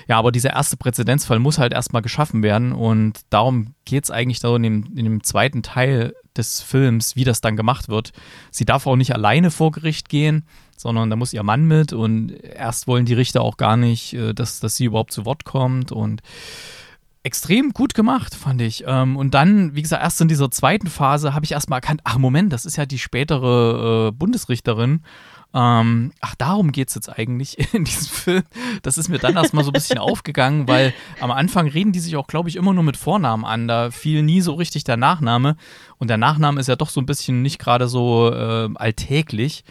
ja, aber dieser erste Präzedenzfall muss halt erstmal geschaffen werden. Und darum geht es eigentlich da in dem, in dem zweiten Teil des Films, wie das dann gemacht wird. Sie darf auch nicht alleine vor Gericht gehen, sondern da muss ihr Mann mit. Und erst wollen die Richter auch gar nicht, äh, dass, dass sie überhaupt zu Wort kommt. Und extrem gut gemacht, fand ich. Ähm, und dann, wie gesagt, erst in dieser zweiten Phase habe ich erstmal erkannt, ach Moment, das ist ja die spätere äh, Bundesrichterin. Ähm, ach, darum geht es jetzt eigentlich [laughs] in diesem Film. Das ist mir dann erstmal so ein bisschen aufgegangen, weil am Anfang reden die sich auch, glaube ich, immer nur mit Vornamen an. Da fiel nie so richtig der Nachname. Und der Nachname ist ja doch so ein bisschen nicht gerade so äh, alltäglich.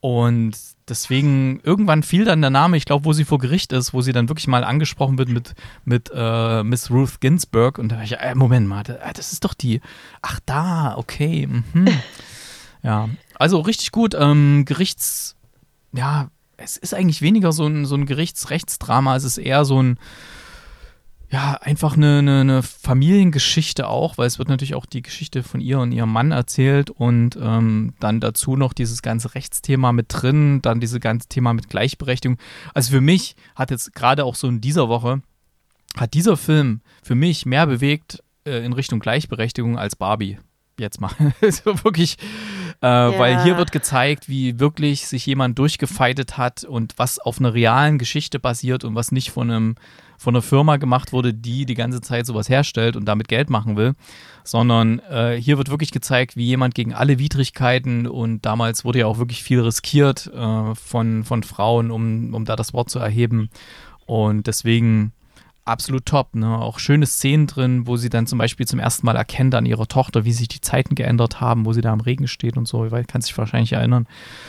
Und deswegen, irgendwann fiel dann der Name, ich glaube, wo sie vor Gericht ist, wo sie dann wirklich mal angesprochen wird mit, mit äh, Miss Ruth Ginsburg. Und da war ich, äh, Moment mal, äh, das ist doch die. Ach, da, okay. Mhm. [laughs] Ja, also richtig gut. Ähm, Gerichts, ja, es ist eigentlich weniger so ein, so ein Gerichtsrechtsdrama, es ist eher so ein ja, einfach eine, eine, eine, Familiengeschichte auch, weil es wird natürlich auch die Geschichte von ihr und ihrem Mann erzählt und ähm, dann dazu noch dieses ganze Rechtsthema mit drin, dann dieses ganze Thema mit Gleichberechtigung. Also für mich hat jetzt gerade auch so in dieser Woche, hat dieser Film für mich mehr bewegt äh, in Richtung Gleichberechtigung als Barbie. Jetzt mal. [laughs] so wirklich, äh, ja. weil hier wird gezeigt, wie wirklich sich jemand durchgefeitet hat und was auf einer realen Geschichte basiert und was nicht von einem von einer Firma gemacht wurde, die die ganze Zeit sowas herstellt und damit Geld machen will, sondern äh, hier wird wirklich gezeigt, wie jemand gegen alle Widrigkeiten und damals wurde ja auch wirklich viel riskiert äh, von, von Frauen, um, um da das Wort zu erheben und deswegen absolut top. Ne? Auch schöne Szenen drin, wo sie dann zum Beispiel zum ersten Mal erkennt an ihrer Tochter, wie sich die Zeiten geändert haben, wo sie da im Regen steht und so. Ich kann sich wahrscheinlich erinnern.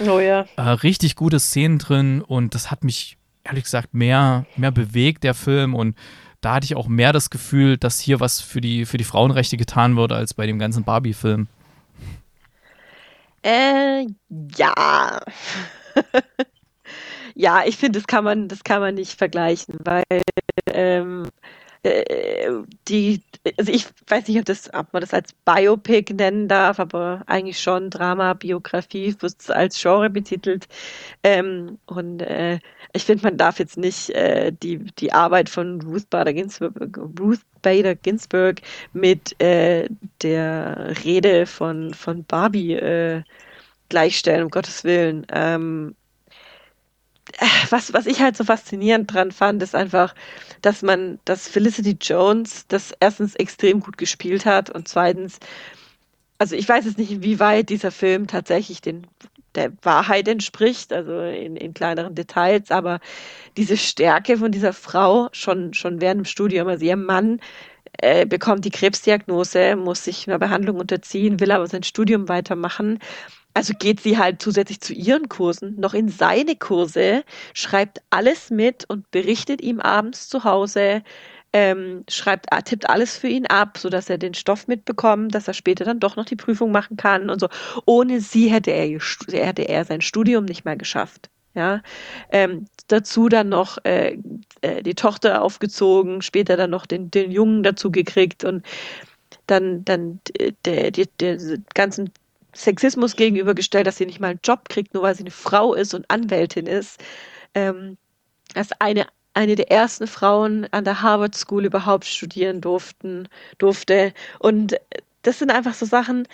Oh ja. Äh, richtig gute Szenen drin und das hat mich ehrlich gesagt mehr, mehr bewegt, der Film. Und da hatte ich auch mehr das Gefühl, dass hier was für die, für die Frauenrechte getan wird, als bei dem ganzen Barbie-Film. Äh, ja. [laughs] ja, ich finde, das kann man, das kann man nicht vergleichen, weil ähm, äh, die, also ich weiß nicht, ob, das, ob man das als Biopic nennen darf, aber eigentlich schon Drama, Biografie, wird als Genre betitelt. Ähm, und äh, ich finde, man darf jetzt nicht äh, die, die Arbeit von Ruth Bader Ginsburg, Ruth Bader Ginsburg mit äh, der Rede von, von Barbie äh, gleichstellen, um Gottes Willen. Ähm, was, was ich halt so faszinierend dran fand, ist einfach, dass man, dass Felicity Jones das erstens extrem gut gespielt hat und zweitens, also ich weiß jetzt nicht, inwieweit dieser Film tatsächlich den, der Wahrheit entspricht, also in, in kleineren Details, aber diese Stärke von dieser Frau schon, schon während dem Studium, also ihr Mann äh, bekommt die Krebsdiagnose, muss sich einer Behandlung unterziehen, will aber sein Studium weitermachen also geht sie halt zusätzlich zu ihren Kursen noch in seine Kurse, schreibt alles mit und berichtet ihm abends zu Hause, ähm, schreibt, äh, tippt alles für ihn ab, sodass er den Stoff mitbekommt, dass er später dann doch noch die Prüfung machen kann und so. Ohne sie hätte er, hätte er sein Studium nicht mehr geschafft. Ja, ähm, dazu dann noch äh, äh, die Tochter aufgezogen, später dann noch den, den Jungen dazu gekriegt und dann, dann äh, der, der, der ganzen Sexismus gegenübergestellt, dass sie nicht mal einen Job kriegt, nur weil sie eine Frau ist und Anwältin ist. Ähm, als eine, eine der ersten Frauen an der Harvard School überhaupt studieren durften, durfte. Und das sind einfach so Sachen,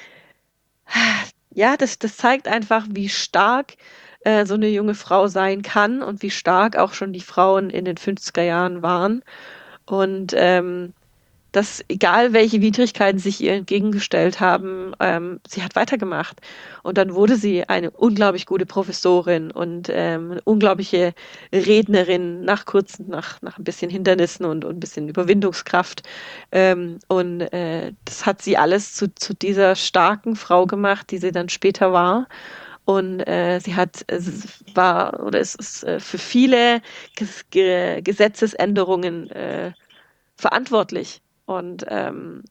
ja, das, das zeigt einfach, wie stark äh, so eine junge Frau sein kann und wie stark auch schon die Frauen in den 50er Jahren waren. Und ähm, dass egal welche Widrigkeiten sich ihr entgegengestellt haben, ähm, sie hat weitergemacht. Und dann wurde sie eine unglaublich gute Professorin und ähm, eine unglaubliche Rednerin nach kurzen, nach, nach ein bisschen Hindernissen und, und ein bisschen Überwindungskraft. Ähm, und äh, das hat sie alles zu, zu dieser starken Frau gemacht, die sie dann später war. und äh, sie hat es war oder es ist äh, für viele Ges Ge Gesetzesänderungen äh, verantwortlich und ähm,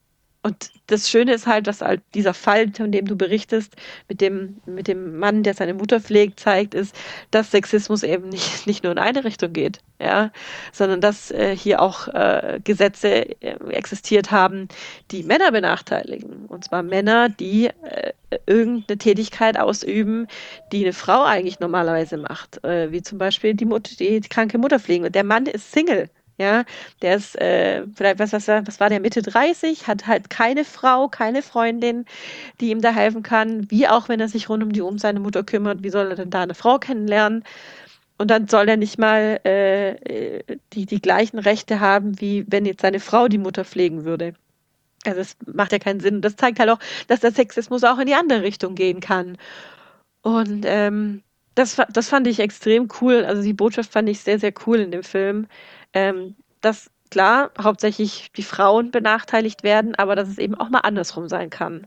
und das Schöne ist halt, dass halt dieser Fall, von dem du berichtest, mit dem, mit dem Mann, der seine Mutter pflegt, zeigt, ist, dass Sexismus eben nicht, [laughs] nicht nur in eine Richtung geht, ja, sondern dass äh, hier auch äh, Gesetze äh, existiert haben, die Männer benachteiligen. Und zwar Männer, die äh, irgendeine Tätigkeit ausüben, die eine Frau eigentlich normalerweise macht, äh, wie zum Beispiel die, die, die kranke Mutter pflegen. Und der Mann ist Single. Ja, der ist äh, vielleicht, was, was, was war der, Mitte 30, hat halt keine Frau, keine Freundin, die ihm da helfen kann. Wie auch, wenn er sich rund um die um seine Mutter kümmert, wie soll er denn da eine Frau kennenlernen? Und dann soll er nicht mal äh, die, die gleichen Rechte haben, wie wenn jetzt seine Frau die Mutter pflegen würde. Also das macht ja keinen Sinn. Das zeigt halt auch, dass der Sexismus auch in die andere Richtung gehen kann. Und ähm, das, das fand ich extrem cool. Also die Botschaft fand ich sehr, sehr cool in dem Film ähm, dass klar hauptsächlich die Frauen benachteiligt werden, aber dass es eben auch mal andersrum sein kann.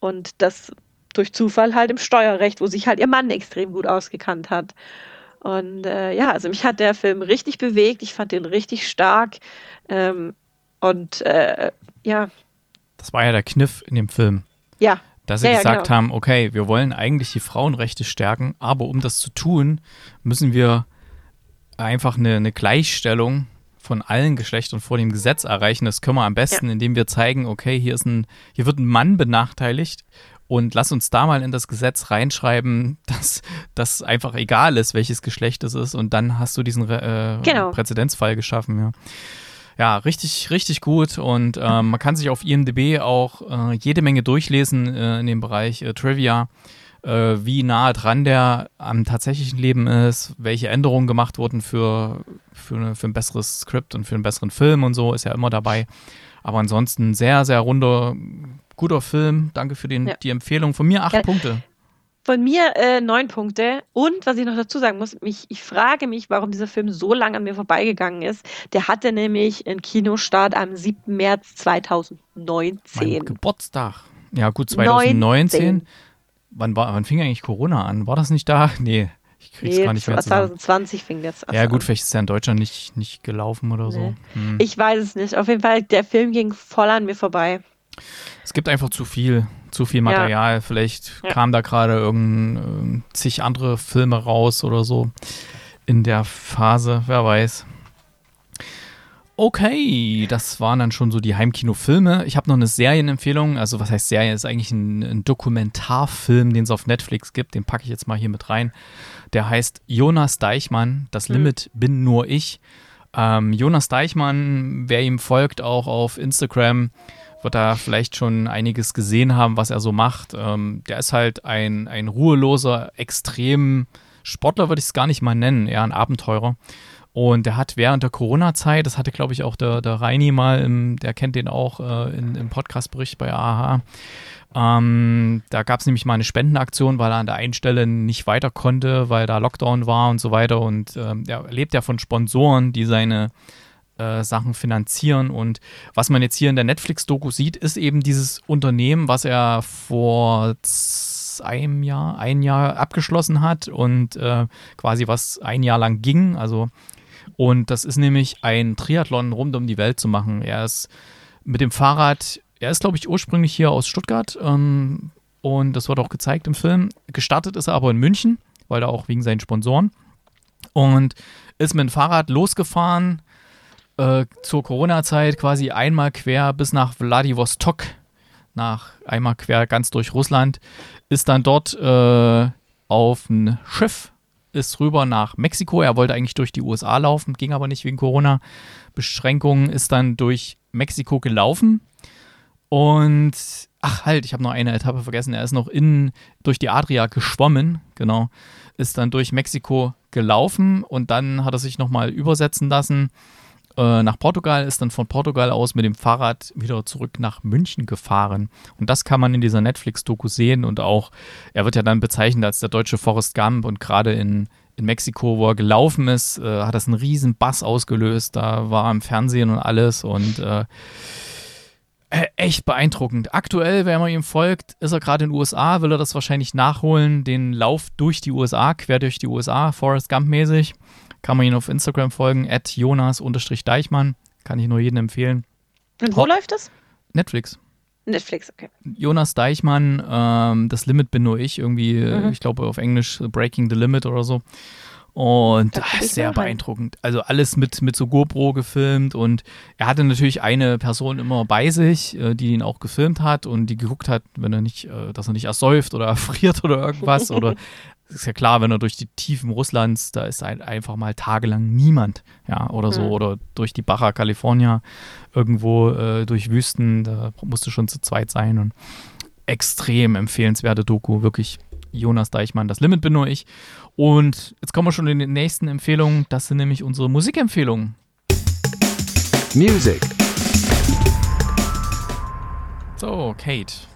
Und das durch Zufall halt im Steuerrecht, wo sich halt ihr Mann extrem gut ausgekannt hat. Und äh, ja, also mich hat der Film richtig bewegt. Ich fand den richtig stark. Ähm, und äh, ja. Das war ja der Kniff in dem Film. Ja. Dass sie ja, gesagt genau. haben, okay, wir wollen eigentlich die Frauenrechte stärken, aber um das zu tun, müssen wir einfach eine, eine Gleichstellung von allen Geschlechtern vor dem Gesetz erreichen. Das können wir am besten, ja. indem wir zeigen, okay, hier ist ein, hier wird ein Mann benachteiligt und lass uns da mal in das Gesetz reinschreiben, [laughs] dass das einfach egal ist, welches Geschlecht es ist und dann hast du diesen äh, genau. Präzedenzfall geschaffen, ja. Ja, richtig, richtig gut und ähm, man kann sich auf IMDb auch äh, jede Menge durchlesen äh, in dem Bereich äh, Trivia äh, wie nah dran der am tatsächlichen Leben ist, welche Änderungen gemacht wurden für, für, eine, für ein besseres Skript und für einen besseren Film und so, ist ja immer dabei. Aber ansonsten sehr, sehr runder, guter Film. Danke für den, ja. die Empfehlung. Von mir acht ja. Punkte. Von mir äh, neun Punkte. Und was ich noch dazu sagen muss, mich, ich frage mich, warum dieser Film so lange an mir vorbeigegangen ist. Der hatte nämlich einen Kinostart am 7. März 2019. Mein Geburtstag. Ja, gut, 2019. 19. Wann, war, wann fing eigentlich Corona an? War das nicht da? [laughs] Nee, ich krieg's nee, gar nicht mehr 2020 fing das an. Ja, gut, vielleicht ist er in Deutschland nicht, nicht gelaufen oder nee. so. Hm. Ich weiß es nicht. Auf jeden Fall, der Film ging voll an mir vorbei. Es gibt einfach zu viel, zu viel Material. Ja. Vielleicht ja. kam da gerade irgendein zig andere Filme raus oder so in der Phase, wer weiß. Okay, das waren dann schon so die Heimkinofilme. Ich habe noch eine Serienempfehlung. Also, was heißt Serie? Ist eigentlich ein, ein Dokumentarfilm, den es auf Netflix gibt. Den packe ich jetzt mal hier mit rein. Der heißt Jonas Deichmann. Das mhm. Limit bin nur ich. Ähm, Jonas Deichmann, wer ihm folgt, auch auf Instagram, wird da vielleicht schon einiges gesehen haben, was er so macht. Ähm, der ist halt ein, ein ruheloser, extrem Sportler, würde ich es gar nicht mal nennen, eher ein Abenteurer. Und der hat während der Corona-Zeit, das hatte, glaube ich, auch der, der Reini mal, im, der kennt den auch äh, in, im Podcast-Bericht bei AHA. Ähm, da gab es nämlich mal eine Spendenaktion, weil er an der einen Stelle nicht weiter konnte, weil da Lockdown war und so weiter. Und ähm, er lebt ja von Sponsoren, die seine äh, Sachen finanzieren. Und was man jetzt hier in der Netflix-Doku sieht, ist eben dieses Unternehmen, was er vor einem Jahr, ein Jahr abgeschlossen hat und äh, quasi was ein Jahr lang ging. Also und das ist nämlich ein Triathlon rund um die Welt zu machen. Er ist mit dem Fahrrad, er ist, glaube ich, ursprünglich hier aus Stuttgart ähm, und das wird auch gezeigt im Film. Gestartet ist er aber in München, weil da auch wegen seinen Sponsoren. Und ist mit dem Fahrrad losgefahren äh, zur Corona-Zeit quasi einmal quer bis nach Vladivostok, nach einmal quer ganz durch Russland, ist dann dort äh, auf ein Schiff ist rüber nach Mexiko. Er wollte eigentlich durch die USA laufen, ging aber nicht wegen Corona-Beschränkungen, ist dann durch Mexiko gelaufen. Und ach halt, ich habe noch eine Etappe vergessen. Er ist noch in durch die Adria geschwommen, genau. Ist dann durch Mexiko gelaufen und dann hat er sich nochmal übersetzen lassen äh, nach Portugal, ist dann von Portugal aus mit dem Fahrrad wieder zurück nach München gefahren. Und das kann man in dieser Netflix-Doku sehen und auch, er wird ja dann bezeichnet als der deutsche Forrest Gump und gerade in, in Mexiko, wo er gelaufen ist, äh, hat das einen riesen Bass ausgelöst. Da war er im Fernsehen und alles und äh, Äh, echt beeindruckend. Aktuell, wenn man ihm folgt, ist er gerade in den USA, will er das wahrscheinlich nachholen, den Lauf durch die USA, quer durch die USA, Forrest Gump mäßig. Kann man ihn auf Instagram folgen, at jonas-deichmann. Kann ich nur jedem empfehlen. Und wo Hot- läuft das? Netflix. Netflix, okay. Jonas Deichmann, ähm, das Limit bin nur ich, irgendwie, äh, Mhm. ich glaube auf Englisch Breaking the Limit oder so. Und guck ah, sehr beeindruckend. Also alles mit, mit so GoPro gefilmt und er hatte natürlich eine Person immer bei sich, äh, die ihn auch gefilmt hat und die geguckt hat, wenn er nicht, äh, dass er nicht ersäuft oder [laughs] erfriert oder irgendwas. oder ist ja klar, wenn er durch die Tiefen Russlands, da ist halt einfach mal tagelang niemand, ja, oder so, Mhm. oder durch die Baja California irgendwo äh, durch Wüsten, da musste schon zu zweit sein und extrem empfehlenswerte Doku, wirklich Jonas Deichmann, das Limit bin nur ich. Und jetzt kommen wir schon in die nächsten Empfehlungen, das sind nämlich unsere Musikempfehlungen. Music. So, Kate.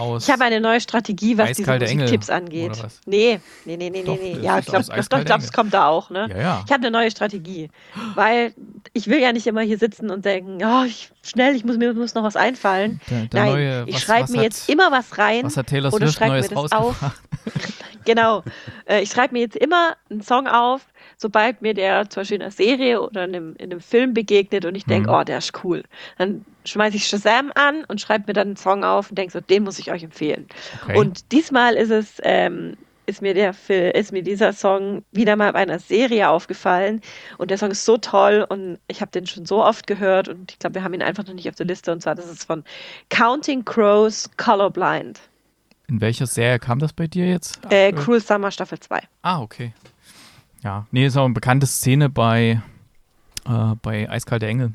Aus Ich habe eine neue Strategie, was diese Musiktipps angeht. oder was? Nee, nee, nee, nee, Doch, nee, Ja, ich glaube, ich glaube, es kommt da auch, ne? Ja, ja. Ich habe eine neue Strategie, weil ich will ja nicht immer hier sitzen und denken, oh, ich, schnell, ich muss mir muss noch was einfallen. Der, der Nein, neue, ich schreibe mir hat- jetzt immer was rein. Was hat Taylor oder Swift schreib mir Neues das rausgebracht? [laughs] Genau. Äh, ich schreibe mir jetzt immer einen Song auf, sobald mir der zum Beispiel in einer Serie oder in einem, in einem Film begegnet und ich denke, Mhm. oh, der ist cool. Dann schmeiße ich Shazam an und schreibe mir dann einen Song auf und denke so, den muss ich euch empfehlen. Okay. Und diesmal ist es, ähm, ist mir der ist mir dieser Song wieder mal bei einer Serie aufgefallen und der Song ist so toll und ich habe den schon so oft gehört und ich glaube, wir haben ihn einfach noch nicht auf der Liste und zwar das ist von Counting Crows Colorblind. In welcher Serie kam das bei dir jetzt? Äh, aktuell? Cruel Summer Staffel 2. Ah, okay. Ja, nee, ist auch eine bekannte Szene bei, äh, bei Eiskalte Engel.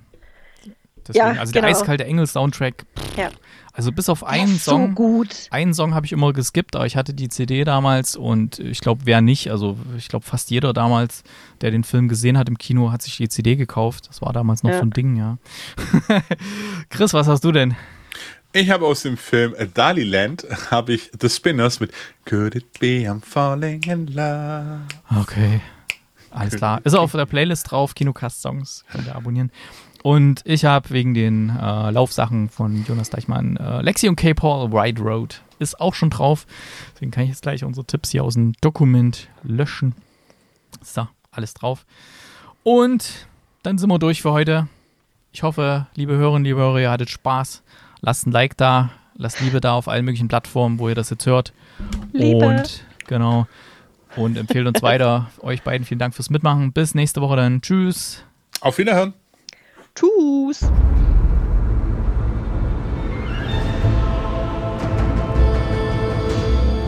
Deswegen, Ja, also der genau. Eiskalte Engel Soundtrack, pff, Ja. also bis auf Der einen ist Song, So gut. einen Song habe ich immer geskippt, aber ich hatte die CD damals und ich glaube, wer nicht, also ich glaube fast jeder damals, der den Film gesehen hat im Kino, hat sich die CD gekauft. Das war damals noch Ja. so ein Ding, ja. [laughs] Chris, was hast du denn? Ich habe aus dem Film äh, Daliland habe ich The Spinners mit Could It Be I'm Falling in Love. Okay. Alles klar. Ist auf der Playlist drauf, Kinocast-Songs, könnt ihr abonnieren. Und ich habe wegen den äh, Laufsachen von Jonas Deichmann äh, Lexi und K-Paul Wide Road ist auch schon drauf. Deswegen kann ich jetzt gleich unsere Tipps hier aus dem Dokument löschen. So, alles drauf. Und dann sind wir durch für heute. Ich hoffe, liebe Hörerinnen, liebe Hörer, ihr hattet Spaß. Lasst ein Like da, lasst Liebe da auf allen möglichen Plattformen, wo ihr das jetzt hört. Liebe. Und genau. Und empfehlt uns weiter. [laughs] Euch beiden vielen Dank fürs Mitmachen. Bis nächste Woche dann. Tschüss. Auf Wiederhören. Tschüss.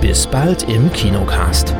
Bis bald im Kinocast.